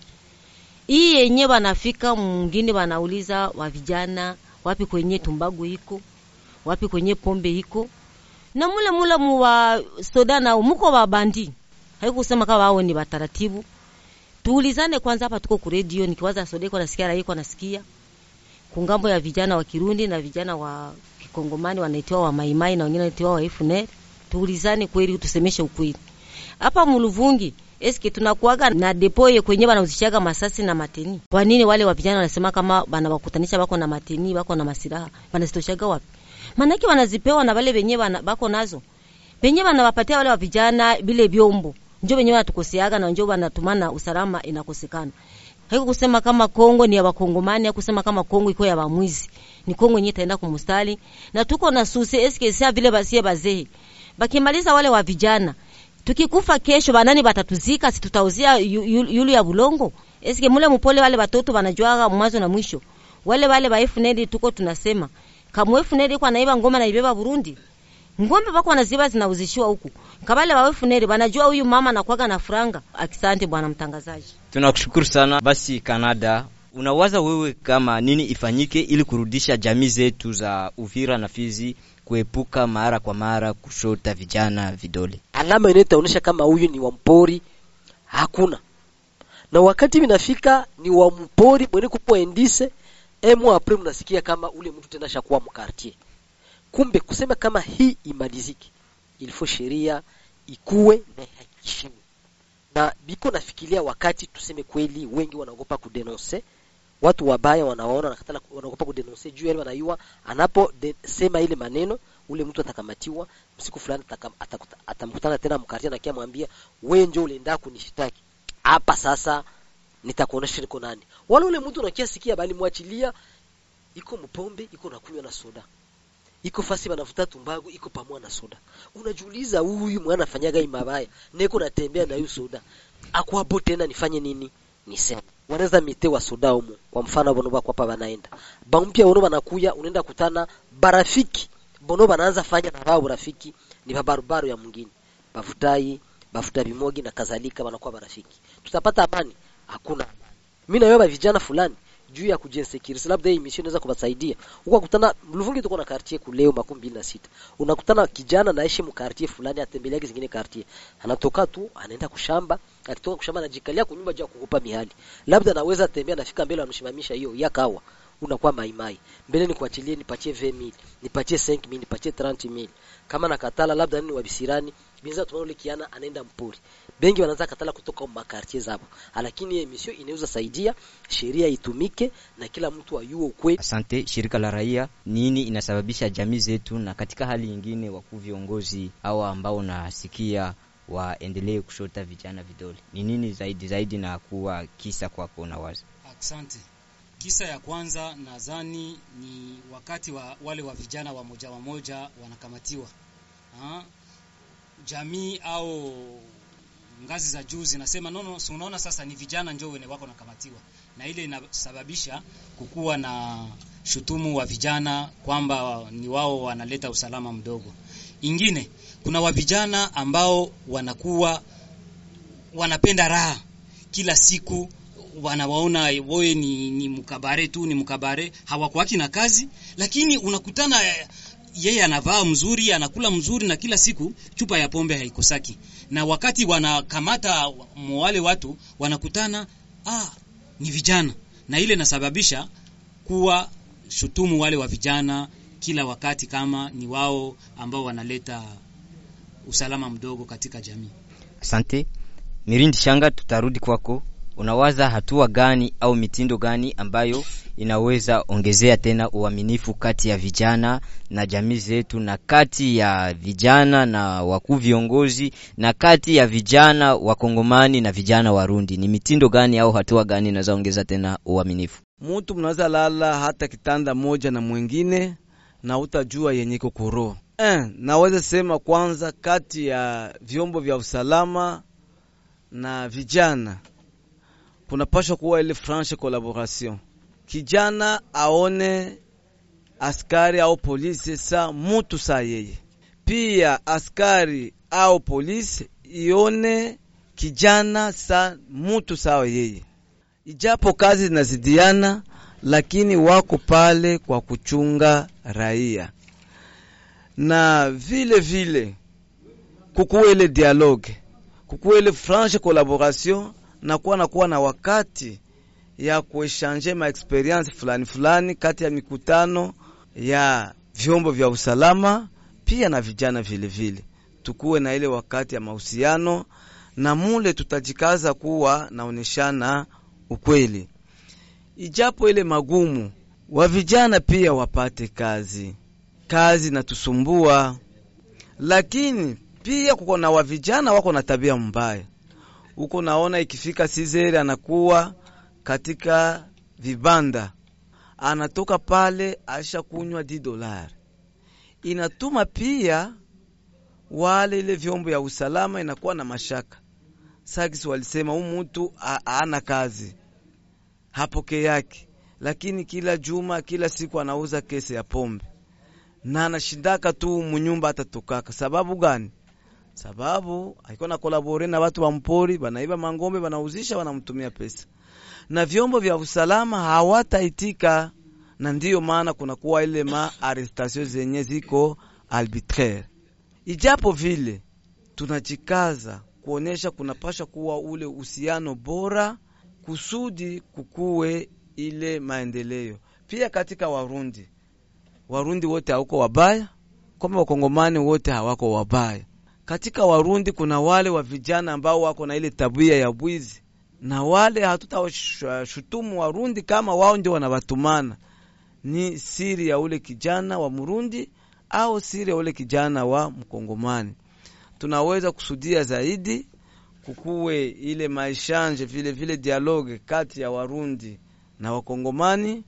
hii yenye wanafika mwingine, wanauliza wa vijana wapi kwenye tumbagu iko wapi kwenye pombe iko na mule mule muwa soda nao muko wa bandi, haikusema kama wao ni bataratibu. Tuulizane kwanza, hapa tuko ku radio, nikiwaza soda iko nasikia, raia iko nasikia, kungambo ya vijana wa Kirundi na vijana wa Kikongomani wanaitwa wa Maimai na wengine wanaitwa wa FNL. Tuulizane kweli, tusemeshe ukweli. Hapa Muluvungi eske tunakuaga na depoye kwenye wanauzishaga masasi na mateni. Kwa nini wale wa vijana wanasema kama bana wakutanisha bako na mateni bako na masiraha wanazitoshaga wapi? Manake wanazipewa na wale wenye bako nazo wenye wanawapatia wale wa vijana bile vyombo, njo wenye wanatukoseaga na njo wanatumana usalama inakosekana. Haiko kusema kama Kongo ni ya Wakongomani, haiko kusema kama Kongo iko ya wamwizi. Ni Kongo yenyewe itaenda kumustali na tuko na suse eske sia vile basie bazee. Bakimaliza wale wa vijana. Tukikufa kesho banani batatuzika, si tutauzia yulu ya bulongo. Eske mule mupole wale watoto wanajuaga mwanzo na mwisho. Wale wale wa FNL tuko tunasema kama funeri kwa naiba ngoma na ibeba Burundi. Ngombe bako wanaziba zinauzishiwa huku. Kabale wawe funeri wanajua huyu mama anakuaga na franga. Akisante bwana mtangazaji.
Tunakushukuru sana. Basi canada unawaza wewe kama nini ifanyike ili kurudisha jamii zetu za Uvira na Fizi kuepuka mara kwa mara kushota vijana vidole?
Alama inayotaonyesha kama huyu ni wa mpori hakuna, na wakati vinafika ni wa mpori mwenye kupoa emo apre, mnasikia kama ule mtu tena shakuwa mkartie. Kumbe kusema kama hii imalizike, ilifo sheria ikuwe na ihakikishiwe na biko nafikiria wakati tuseme kweli, wengi wanaogopa kudenonse watu wabaya, wanaona nakatala, wanaogopa kudenonse juu yale wanayua, anapo de, sema ile maneno, ule mtu atakamatiwa msiku fulani, atamkutana tena mkartia na kia mwambia wewe ndio ulienda kunishitaki. Hapa, sasa nitakuonesha niko nani. Wala ule mtu unakia sikia, bali mwachilia, iko mpombe, iko nakunywa na soda iko fasi banavuta tumbago iko pamoja na soda. Unajiuliza huyu mwana afanyaga mabaya, niko natembea na hiyo soda. Akwapo tena nifanye nini? Niseme. Wanaweza mite wa soda umu Kwa mfano bono bako hapa banaenda. Bampia wono banakuya unaenda kutana barafiki bono banaanza fanya na wao rafiki ni babarubaru ya mwingine bafutai bafuta bimogi na kadhalika wanakuwa marafiki tutapata amani hakuna amani. Mimi naomba vijana fulani juu ya kujensekirisi labda hii mission inaweza kuwasaidia. Huko kutana Mluvungi tuko na quartier kuleo makumi mbili na sita. Unakutana kijana naishi mu quartier fulani atembelea zingine quartier. Anatoka tu anaenda kushamba. Akitoka kushamba anajikalia kunyumba juu ya kukupa mihali. Labda anaweza tembea nafika mbele anamshimamisha hiyo yakawa unakuwa maimai. Mbele ni kuachilie nipatie 20000 nipatie 5000 nipatie 30000 kama nakatala labda nini wabisirani binza tunaona ule kiana anaenda mpori bengi wanaanza katala kutoka makartie zabo lakini hii misio inaweza saidia sheria itumike na kila mtu ayue ukweli
Asante. Shirika la raia, nini inasababisha jamii zetu, na katika hali nyingine, wakuu viongozi hawa ambao nasikia waendelee kushota vijana vidole, ni nini zaidi zaidi na kuwa kisa kwako na wazi?
Asante. Kisa ya kwanza nadhani ni wakati wa wale wa vijana wa moja wa moja wanakamatiwa ha? Jamii au ngazi za juu zinasema nono, si unaona sasa ni vijana njoo wene wako nakamatiwa, na ile inasababisha kukuwa na shutumu wa vijana kwamba ni wao wanaleta usalama mdogo. Ingine kuna wa vijana ambao wanakuwa wanapenda raha. Kila siku wanawaona wewe ni, ni mkabare tu ni mkabare, hawakuaki na kazi, lakini unakutana yeye anavaa mzuri, anakula mzuri, na kila siku chupa ya pombe haikosaki. Na wakati wanakamata wale watu wanakutana, ah, ni vijana, na ile nasababisha kuwa shutumu wale wa vijana kila wakati kama ni wao ambao wanaleta usalama mdogo katika jamii.
Asante. Mirindi Shanga, tutarudi kwako. Unawaza hatua gani au mitindo gani ambayo inaweza ongezea tena uaminifu kati ya vijana na jamii zetu, na kati ya vijana na wakuu viongozi, na kati ya vijana wakongomani na vijana Warundi? Ni mitindo gani au hatua gani inaweza ongeza tena uaminifu?
Mutu mnaweza lala hata kitanda moja na mwingine na utajua yenye kokoro. Eh, naweza sema kwanza, kati ya vyombo vya usalama na vijana kunapashwa kuwa ile franche collaboration. Kijana aone askari au polisi sa mutu sa yeye, pia askari au polisi ione kijana sa mutu sawa yeye. Ijapo kazi zinazidiana, lakini wako pale kwa kuchunga raia, na vile vile kukuwa ile dialogue, kukuwa ile franche collaboration na kuwa na kuwa na wakati ya kueshange maexperience fulani fulani kati ya mikutano ya vyombo vya usalama pia na vijana vile vile, tukuwe na ile wakati ya mahusiano na mule tutajikaza kuwa naoneshana ukweli, ijapo ile magumu, wa vijana pia wapate kazi. Kazi natusumbua, lakini pia kuko na wa vijana wako na tabia mbaya. Uko naona ikifika sizeri anakuwa katika vibanda, anatoka pale aisha kunywa di dolari. Inatuma pia wale ile vyombo ya usalama inakuwa na mashaka Sakis walisema huyu mtu ana kazi hapoke yake, lakini kila juma kila siku anauza kesi ya pombe na anashindaka tu munyumba atatokaka. Sababu gani? sababu alikuwa na kolabore na watu wa mpori, banaiba mangombe, banauzisha, wanamtumia pesa, na vyombo vya usalama hawataitika, na ndiyo maana kunakuwa ile ma arrestation zenye ziko arbitraire. Ijapo vile tunajikaza kuonyesha kunapasha kuwa ule uhusiano bora kusudi kukuwe ile maendeleo pia katika Warundi. Warundi wote hawako wabaya, kama wakongomani wote hawako wabaya katika Warundi kuna wale wa vijana ambao wako na ile tabia ya bwizi, na wale hatutawashutumu Warundi kama wao ndio wanawatumana. Ni siri ya ule kijana wa Murundi au siri ya ule kijana wa Mkongomani. Tunaweza kusudia zaidi kukuwe ile maishanje vile vile dialogue kati ya Warundi na Wakongomani,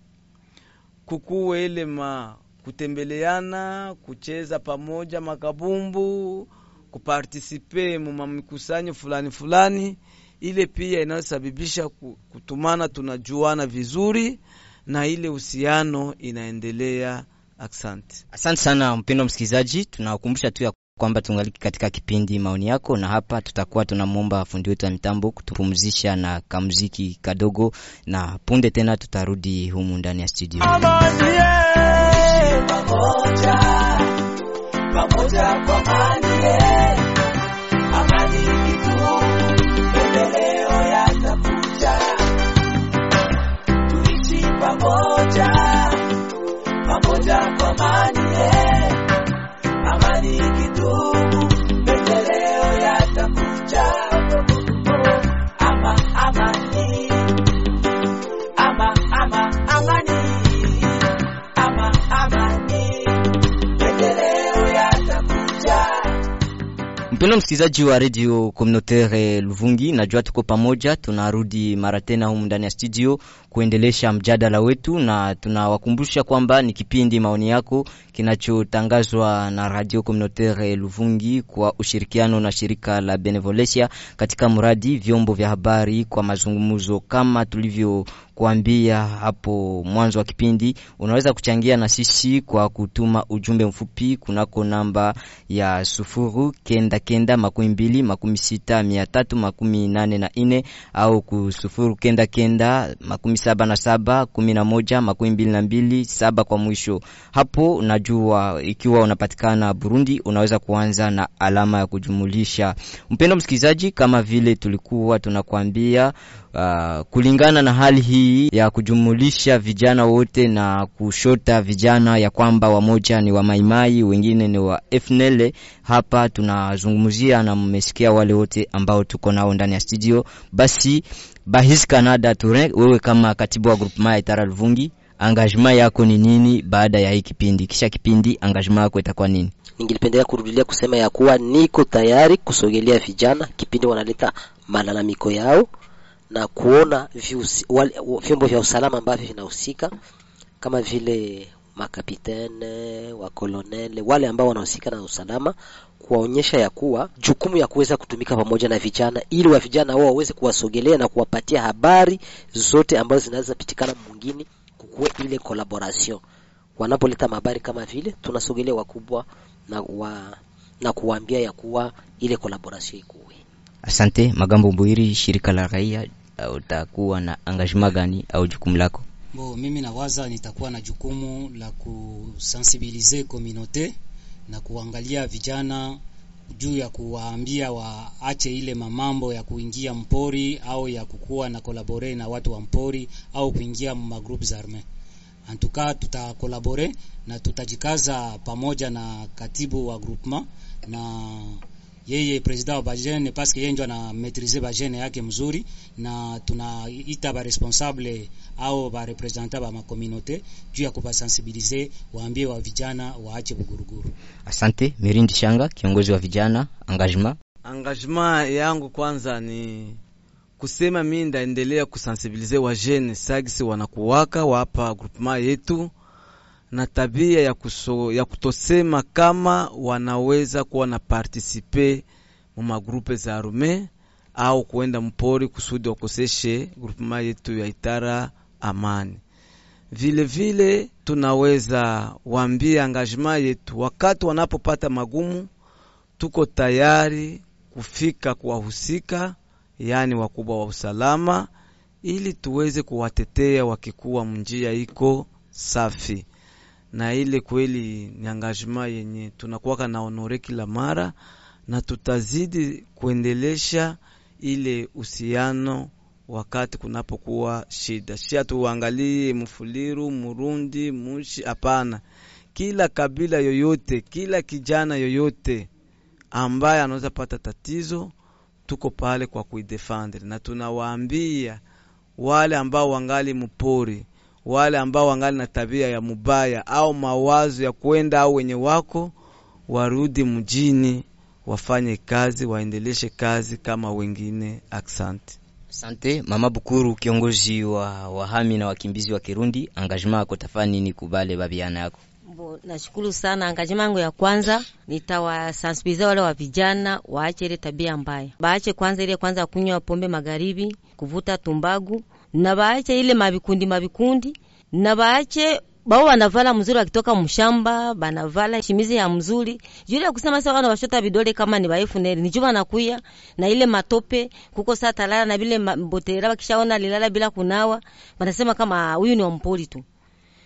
kukuwe ile ma kutembeleana, kucheza pamoja makabumbu kupartisipe mumamikusanyo fulani fulani, ile pia inayosababisha kutumana tunajuana vizuri na ile uhusiano inaendelea Asante.
Asante sana mpendo msikilizaji, tunawakumbusha tu ya kwamba tungaliki katika kipindi maoni yako, na hapa tutakuwa tunamwomba fundi wetu wa mitambo kutupumzisha na kamziki kadogo, na punde tena tutarudi humu ndani ya studio.
Pamoja, pamoja kwa amani, pamoja, pamoja kwa amani, eh. amani kitu,
Mpendo msikilizaji wa radio communautaire Luvungi, najua tuko pamoja, tunarudi mara tena humu ndani ya studio kuendelesha mjadala wetu, na tunawakumbusha kwamba ni kipindi maoni yako kinachotangazwa na radio communautaire Luvungi kwa ushirikiano na shirika la Benevolencia katika mradi vyombo vya habari kwa mazungumzo. Kama tulivyokuambia hapo mwanzo wa kipindi, unaweza kuchangia na sisi kwa kutuma ujumbe mfupi kunako namba ya sufuru kenda kenda makumi mbili makumi sita mia tatu makumi nane na ine au kusufuru kenda kenda makumi saba na saba kumi na moja makumi mbili na mbili saba kwa mwisho. Hapo unajua ikiwa unapatikana Burundi, unaweza kuanza na alama ya kujumulisha. Mpendo msikilizaji, kama vile tulikuwa tunakwambia Uh, kulingana na hali hii ya kujumulisha vijana wote na kushota vijana ya kwamba wamoja ni wa Maimai, wengine ni wa FNL. Hapa tunazungumzia na mmesikia wale wote ambao tuko nao ndani ya studio. Basi Bahis Canada Toure, wewe kama katibu wa groupement ya Itara Luvungi, engagement yako ni nini baada ya hii kipindi? Kisha kipindi engagement yako itakuwa nini?
Ningelipendelea kurudilia kusema ya kuwa niko tayari kusogelea vijana kipindi wanaleta malalamiko yao na kuona vyombo vya usalama ambavyo vinahusika kama vile makapitene, wakolonele, wale ambao wanahusika na usalama, kuwaonyesha ya kuwa jukumu ya kuweza kutumika pamoja na vijana, ili wa vijana wao waweze kuwasogelea na kuwapatia habari zote ambazo zinaweza pitikana mwingine, kukuwe ile collaboration. Wanapoleta habari kama vile tunasogelea wakubwa na wa, na kuwaambia ya kuwa ile collaboration ikuwe.
Asante Magambo Mbuiri, shirika la raia, utakuwa na engagement gani au jukumu lako?
Bo, mimi nawaza nitakuwa na jukumu la kusensibilize communauté na kuangalia vijana juu ya kuwaambia waache ile mamambo ya kuingia mpori au ya kukuwa na kolabore na watu wa mpori au kuingia magroup za arme. Antuka tutakolabore na tutajikaza pamoja na katibu wa groupement na yeye president wa bajene paske yeye ndio ana maitrize bajene yake mzuri, na tunaita ba responsable au ba representant ba makomunote juu ya kubasensibilize, waambie wa vijana waache buguruguru.
Asante Mirindi Shanga, kiongozi wa vijana engagement.
Engagement yangu kwanza ni kusema mimi ndaendelea kusensibilize wajene sagisi wanakuwaka wapa groupement yetu na tabia ya, kuso, ya kutosema kama wanaweza kuwa na partisipe mu magrupe za arume au kuenda mpori kusudi wakoseshe grupema yetu ya Itara amani. Vile vile tunaweza wambia engagement yetu, wakati wanapopata magumu, tuko tayari kufika kuwahusika, yaani wakubwa wa usalama, ili tuweze kuwatetea wakikuwa mnjia iko safi na ile kweli ni engagement yenye tunakuwaka na honore kila mara, na tutazidi kuendelesha ile uhusiano wakati kunapokuwa shida. Si tuangalie Mfuliru, Murundi, Mushi, hapana. Kila kabila yoyote, kila kijana yoyote ambaye anaweza pata tatizo, tuko pale kwa kuidefendre, na tunawaambia wale ambao wangali mpori wale ambao wangali na tabia ya mubaya au mawazo ya kwenda au wenye wako warudi mjini, wafanye kazi, waendeleshe kazi kama wengine. Aksanti.
Asante Mama Bukuru, kiongozi wa wahami na wakimbizi wa Kirundi, Angajima yako tafani ni kubale babiana yako?
Bo, nashukuru sana. Angajima yangu ya kwanza nitawasensibiliza wale wa vijana waache ile tabia mbaya, baache kwanza ile kwanza kunywa pombe magharibi, kuvuta tumbagu, na baache ile mavikundi mavikundi, na baache bao wanavala mzuri, wakitoka mshamba banavala shimizi ya mzuri. Juu ya kusema sasa wana washota vidole kama ni baifu neri, nijo nakuya na ile matope kuko saa talala na vile mbotera, wakishaona lilala bila kunawa, wanasema kama huyu ni wampoli tu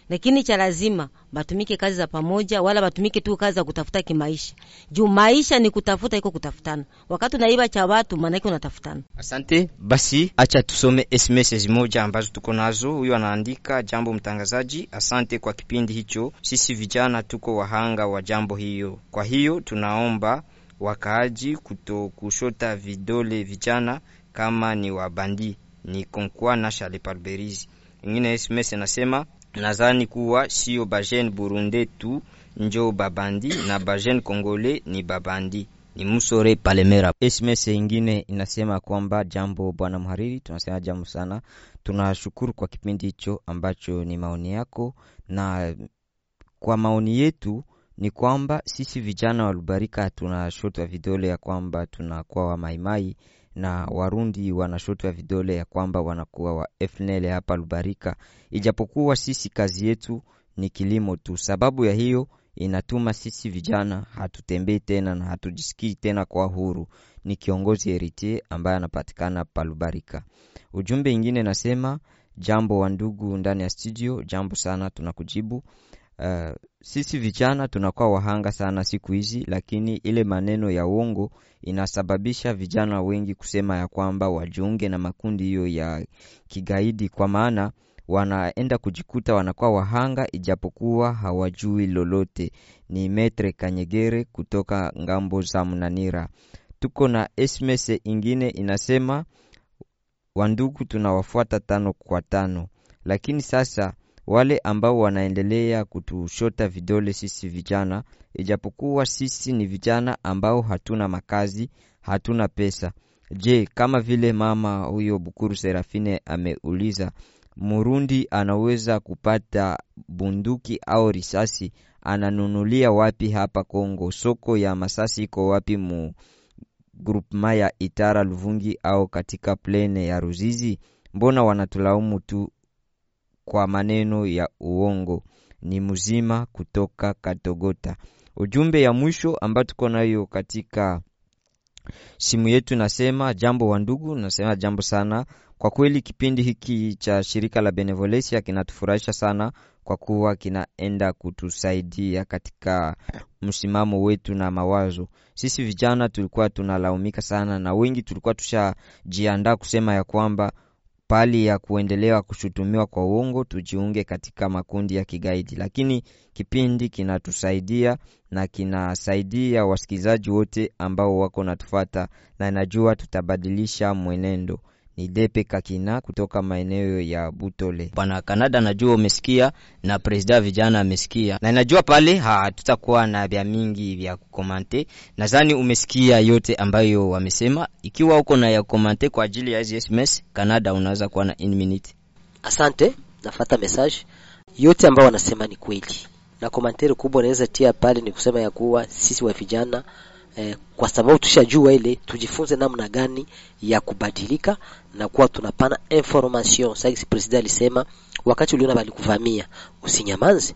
lakini cha lazima batumike kazi za pamoja, wala batumike tu kazi za kutafuta kimaisha. Juu maisha ni kutafuta, iko kutafutana. Wakati unaiba cha watu, maana yake unatafutana.
Asante. Basi acha tusome SMS moja ambazo tuko nazo. Huyu anaandika, jambo mtangazaji, asante kwa kipindi hicho. Sisi vijana tuko wahanga wa jambo hiyo, kwa hiyo tunaomba wakaaji kuto kushota vidole vijana kama ni wabandi. Ni konkwa na shale palberizi. Ingine SMS nasema nadhani kuwa sio bajene burunde tu njo babandi na bajene kongole ni babandi. Ni Musore Palemera. SMS ingine inasema kwamba jambo bwana mhariri, tunasema jambo sana, tunashukuru kwa kipindi hicho ambacho ni maoni yako, na kwa maoni yetu ni kwamba sisi vijana wa Lubarika tunashotwa vidole ya kwamba tunakuwa wa maimai na Warundi wanashotwa vidole ya kwamba wanakuwa wa FNL hapa Lubarika, ijapokuwa sisi kazi yetu ni kilimo tu. Sababu ya hiyo inatuma sisi vijana hatutembei tena na hatujisikii tena kwa huru. Ni kiongozi Heritier ambaye anapatikana Palubarika. Ujumbe ingine nasema jambo wa ndugu ndani ya studio, jambo sana, tunakujibu. Uh, sisi vijana tunakuwa wahanga sana siku hizi, lakini ile maneno ya uongo inasababisha vijana wengi kusema ya kwamba wajiunge na makundi hiyo ya kigaidi, kwa maana wanaenda kujikuta wanakuwa wahanga ijapokuwa hawajui lolote. Ni Metre Kanyegere kutoka ng'ambo za Mnanira. Tuko na SMS ingine inasema, wandugu tunawafuata tano kwa tano, lakini sasa wale ambao wanaendelea kutushota vidole sisi vijana, ijapokuwa sisi ni vijana ambao hatuna makazi, hatuna pesa. Je, kama vile mama huyo Bukuru Serafine ameuliza, Murundi anaweza kupata bunduki au risasi, ananunulia wapi hapa Kongo? Soko ya masasi iko wapi mu grupema ya Itara Luvungi au katika plene ya Ruzizi? Mbona wanatulaumu tu kwa maneno ya uongo. Ni mzima kutoka Katogota. Ujumbe ya mwisho ambayo tuko nayo katika simu yetu nasema jambo wa ndugu, nasema jambo sana kwa kweli. Kipindi hiki cha shirika la Benevolencia kinatufurahisha sana kwa kuwa kinaenda kutusaidia katika msimamo wetu na mawazo. Sisi vijana tulikuwa tunalaumika sana, na wengi tulikuwa tushajiandaa kusema ya kwamba pali ya kuendelea kushutumiwa kwa uongo tujiunge katika makundi ya kigaidi, lakini kipindi kinatusaidia na kinasaidia wasikilizaji wote ambao wako natufata, na najua tutabadilisha mwenendo. Ni Depe Kakina kutoka maeneo ya Butole. Bwana Kanada, najua umesikia na presida vijana amesikia, na najua pale hatutakuwa na vya mingi vya kukomante. Nadhani umesikia yote ambayo wamesema. Ikiwa uko na ya komante kwa ajili ya SMS, Kanada unaweza kuwa na in minute.
Asante, nafata message yote ambao wanasema ni kweli, na komanteri kubwa naweza tia pale ni kusema ya kuwa sisi wa vijana eh, kwa sababu tushajua ile, tujifunze namna gani ya kubadilika na kuwa tunapana information. Sasa president alisema wakati uliona walikuvamia usinyamanze,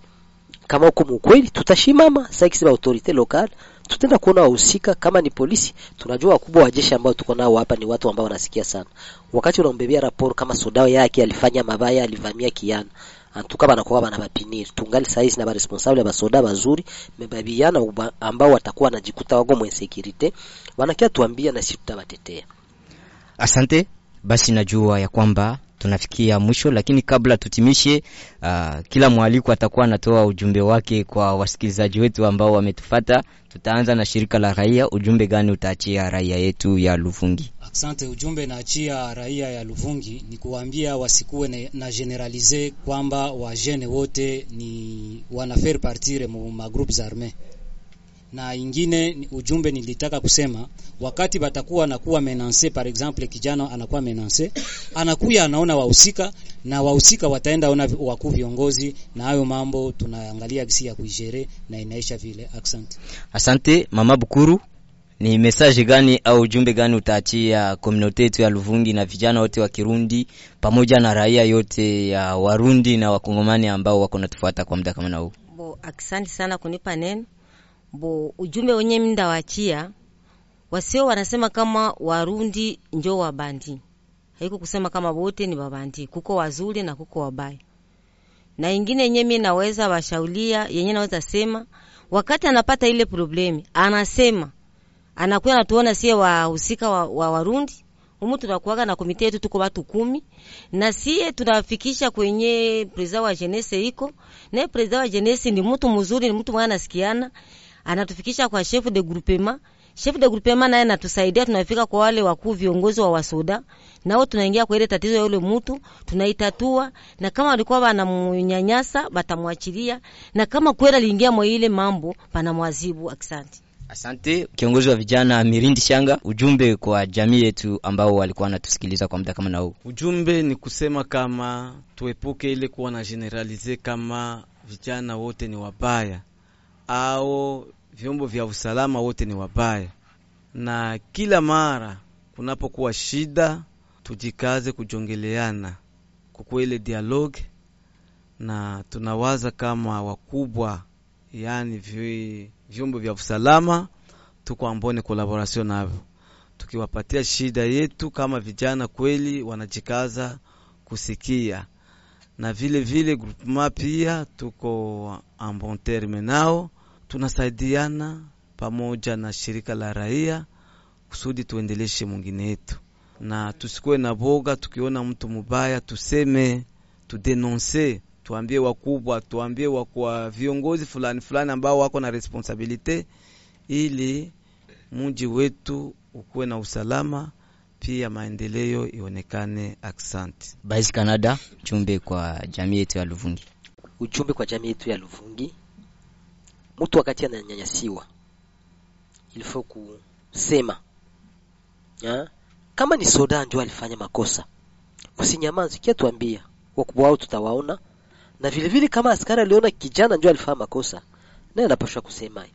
kama uko mkweli tutashimama. Sasa si autorite locale tutaenda kuona wahusika, kama ni polisi, tunajua wakubwa wa jeshi ambao tuko nao hapa ni watu ambao wanasikia sana. Wakati unambebea raporo kama sodao yake alifanya mabaya, alivamia kiana antuka banakuwa bana bapiniri tungali saizi na ba responsable ba soda bazuri mebabiana ambao watakuwa wanajikuta wako mwe security wanakia tuambia na sisi tutabatetea.
Asante. Basi najua ya kwamba tunafikia mwisho, lakini kabla tutimishe, uh, kila mwaliko atakuwa anatoa ujumbe wake kwa wasikilizaji wetu ambao wametufata. Tutaanza na shirika la raia. Ujumbe gani utaachia raia yetu ya Luvungi?
Asante. Ujumbe naachia raia ya Luvungi ni kuambia wasikuwe na, generalize kwamba wajene wote ni wana faire partir mu magroupes arme na ingine ujumbe nilitaka kusema, wakati batakuwa anakuwa menanse, par exemple kijana anakuwa menanse, anakuya anaona wahusika na wahusika wataenda ona wakuu viongozi, na hayo mambo tunaangalia gisi ya kuijere na inaisha vile. Asante,
asante mama Bukuru. Ni message gani au ujumbe gani utaachia komunote yetu ya Luvungi na vijana wote wa Kirundi pamoja na raia yote ya Warundi na Wakongomani ambao wako natufuata kwa muda kama na huu?
Bo, asante sana kunipa neno. Bo, ujumbe wenye mimi ndawaachia wasio wanasema kama Warundi njo wabandi. Haiko kusema kama wote ni wabandi, kuko wazuri na kuko wabaya. Na ingine yenye mimi naweza washaulia, yenye naweza sema wakati anapata ile problemi, anasema anakuwa natuona sie wahusika wa, wa Warundi. Umu tunakuwaga na komite yetu, tuko watu kumi. Na sie tunafikisha kwenye preza wa jenese iko. Na preza wa jenese ni mtu mzuri, ni mtu mwana nasikiana, anatufikisha kwa chef de groupement. Chef de groupement naye anatusaidia, tunafika kwa wale wakuu viongozi wa wasoda, nao tunaingia kwa ile tatizo ya yule mtu tunaitatua, na kama walikuwa wanamnyanyasa batamwachilia, na kama kweli aliingia mwa ile mambo panamwazibu. Asante.
Asante kiongozi wa vijana Mirindi Shanga, ujumbe kwa jamii yetu ambao walikuwa wanatusikiliza kwa muda kama na huu.
Ujumbe ni kusema kama tuepuke ile kuwa na generalize kama vijana wote ni wabaya au vyombo vya usalama wote ni wabaya, na kila mara kunapokuwa shida tujikaze kujongeleana kukwele dialogue, na tunawaza kama wakubwa, yani vi vyombo vya usalama tuko ambone collaboration navyo, tukiwapatia shida yetu kama vijana kweli wanajikaza kusikia, na vile vile groupement pia tuko en bon terme nao, tunasaidiana pamoja na shirika la raia kusudi tuendeleshe mwingine yetu, na tusikuwe na boga. Tukiona mtu mubaya tuseme, tudenonse tuambie wakubwa, tuambie wakwa viongozi fulani fulani ambao wako na responsabilite, ili mji wetu ukuwe na usalama pia maendeleo ionekane. Aksanti.
Basi Canada, ujumbe kwa jamii yetu ya Luvungi.
Ujumbe kwa jamii yetu ya Luvungi, mtu wakati ananyanyasiwa ilifo kusema ya? kama ni soda ndio alifanya makosa, usinyamaze, kia tuambia wakubwa wao, tutawaona na vile vile kama askari aliona kijana ndio alifanya makosa, naye anapaswa kusema.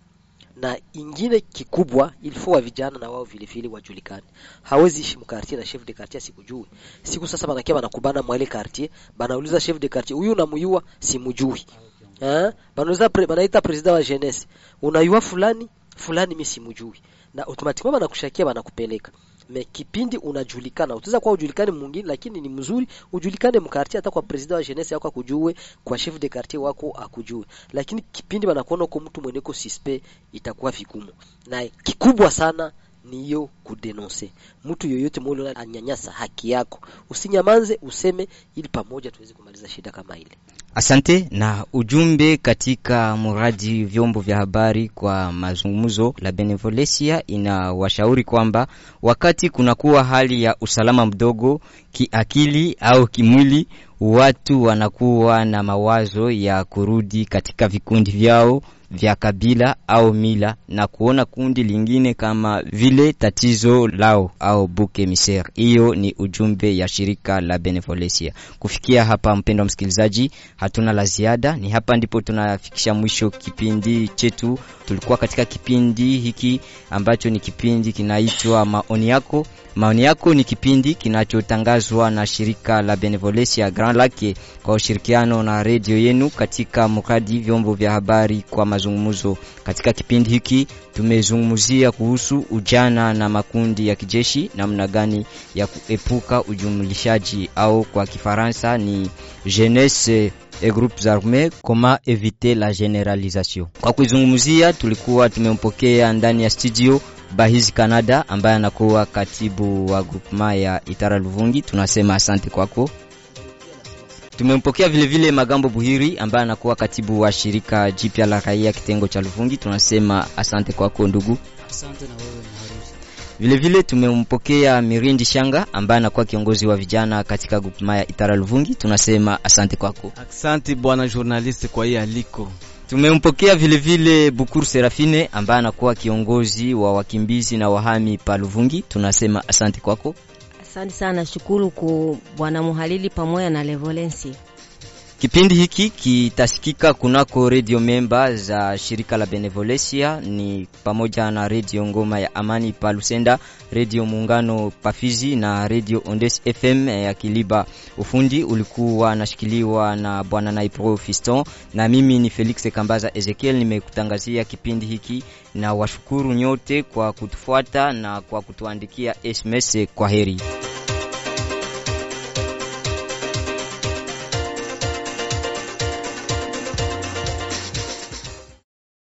Na ingine kikubwa ilifo wa vijana na wao vile vile wajulikane. Hawezi ishi mkartie na chef de quartier sikujui. Siku sasa banakia banakubana mwale quartier, banauliza chef de quartier, huyu unamuyua simujui. Eh? Banauliza pre, banaita president wa jeunesse, unayua fulani? Fulani mimi simujui. Na automatically banakushakia banakupeleka me kipindi unajulikana, utaweza kuwa ujulikane mwingine, lakini ni mzuri ujulikane mkartie, hata kwa president wa jeunesse yako akujue, kwa chef de quartier wako akujue, lakini kipindi wanakuona uko mtu mweneko suspect, itakuwa vigumu. Na kikubwa sana ni hiyo kudenonse mtu yoyote mule anyanyasa haki yako, usinyamanze, useme, ili pamoja tuweze kumaliza shida kama ile.
Asante. Na ujumbe katika mradi vyombo vya habari kwa mazungumzo la Benevolencia inawashauri kwamba wakati kunakuwa hali ya usalama mdogo kiakili au kimwili, watu wanakuwa na mawazo ya kurudi katika vikundi vyao vya kabila au mila na kuona kundi lingine kama vile tatizo lao au buke miser. Hiyo ni ujumbe ya shirika la Benevolencia. Kufikia hapa, mpendo wa msikilizaji, hatuna la ziada. Ni hapa ndipo tunafikisha mwisho kipindi chetu. Tulikuwa katika kipindi hiki ambacho ni kipindi kinaitwa maoni yako. Maoni yako ni kipindi kinachotangazwa na shirika la Benevolencia Grand Lake kwa ushirikiano na redio yenu katika mradi vyombo vya habari kwa mazungumzo. Katika kipindi hiki tumezungumzia kuhusu ujana na makundi ya kijeshi, namna gani ya kuepuka ujumlishaji au kwa Kifaransa ni jeunesse et groupes armés comment éviter la généralisation. Kwa kuizungumzia tulikuwa tumempokea ndani ya studio Bahizi Canada ambaye anakuwa katibu wa groupement ya Itara Luvungi. Tunasema asante kwako. Tumempokea vile vile Magambo Buhiri ambaye anakuwa katibu wa shirika jipya la raia kitengo cha Luvungi. Tunasema asante kwako ndugu.
Asante na wewe Maharusi.
Vile vile tumempokea Mirindi Shanga ambaye anakuwa kiongozi wa vijana katika grupema ya Itara Luvungi. Tunasema asante kwako.
Asante bwana journalist kwa hii aliko.
Tumempokea vile vile Bukuru Serafine ambaye anakuwa kiongozi wa wakimbizi na wahami pa Luvungi. Tunasema asante kwako.
Asante sana, shukuru kwa bwana muhalili pamoja na Levolensi.
Kipindi hiki kitasikika kunako redio memba za shirika la Benevolencia ni pamoja na redio Ngoma ya Amani pa Lusenda, redio Muungano Pafizi na redio Ondes FM ya Kiliba. Ufundi ulikuwa nashikiliwa na bwana Naipro Fiston na mimi ni Felix Kambaza Ezekiel, nimekutangazia kipindi hiki na washukuru nyote kwa kutufuata na kwa kutuandikia SMS. Kwa heri.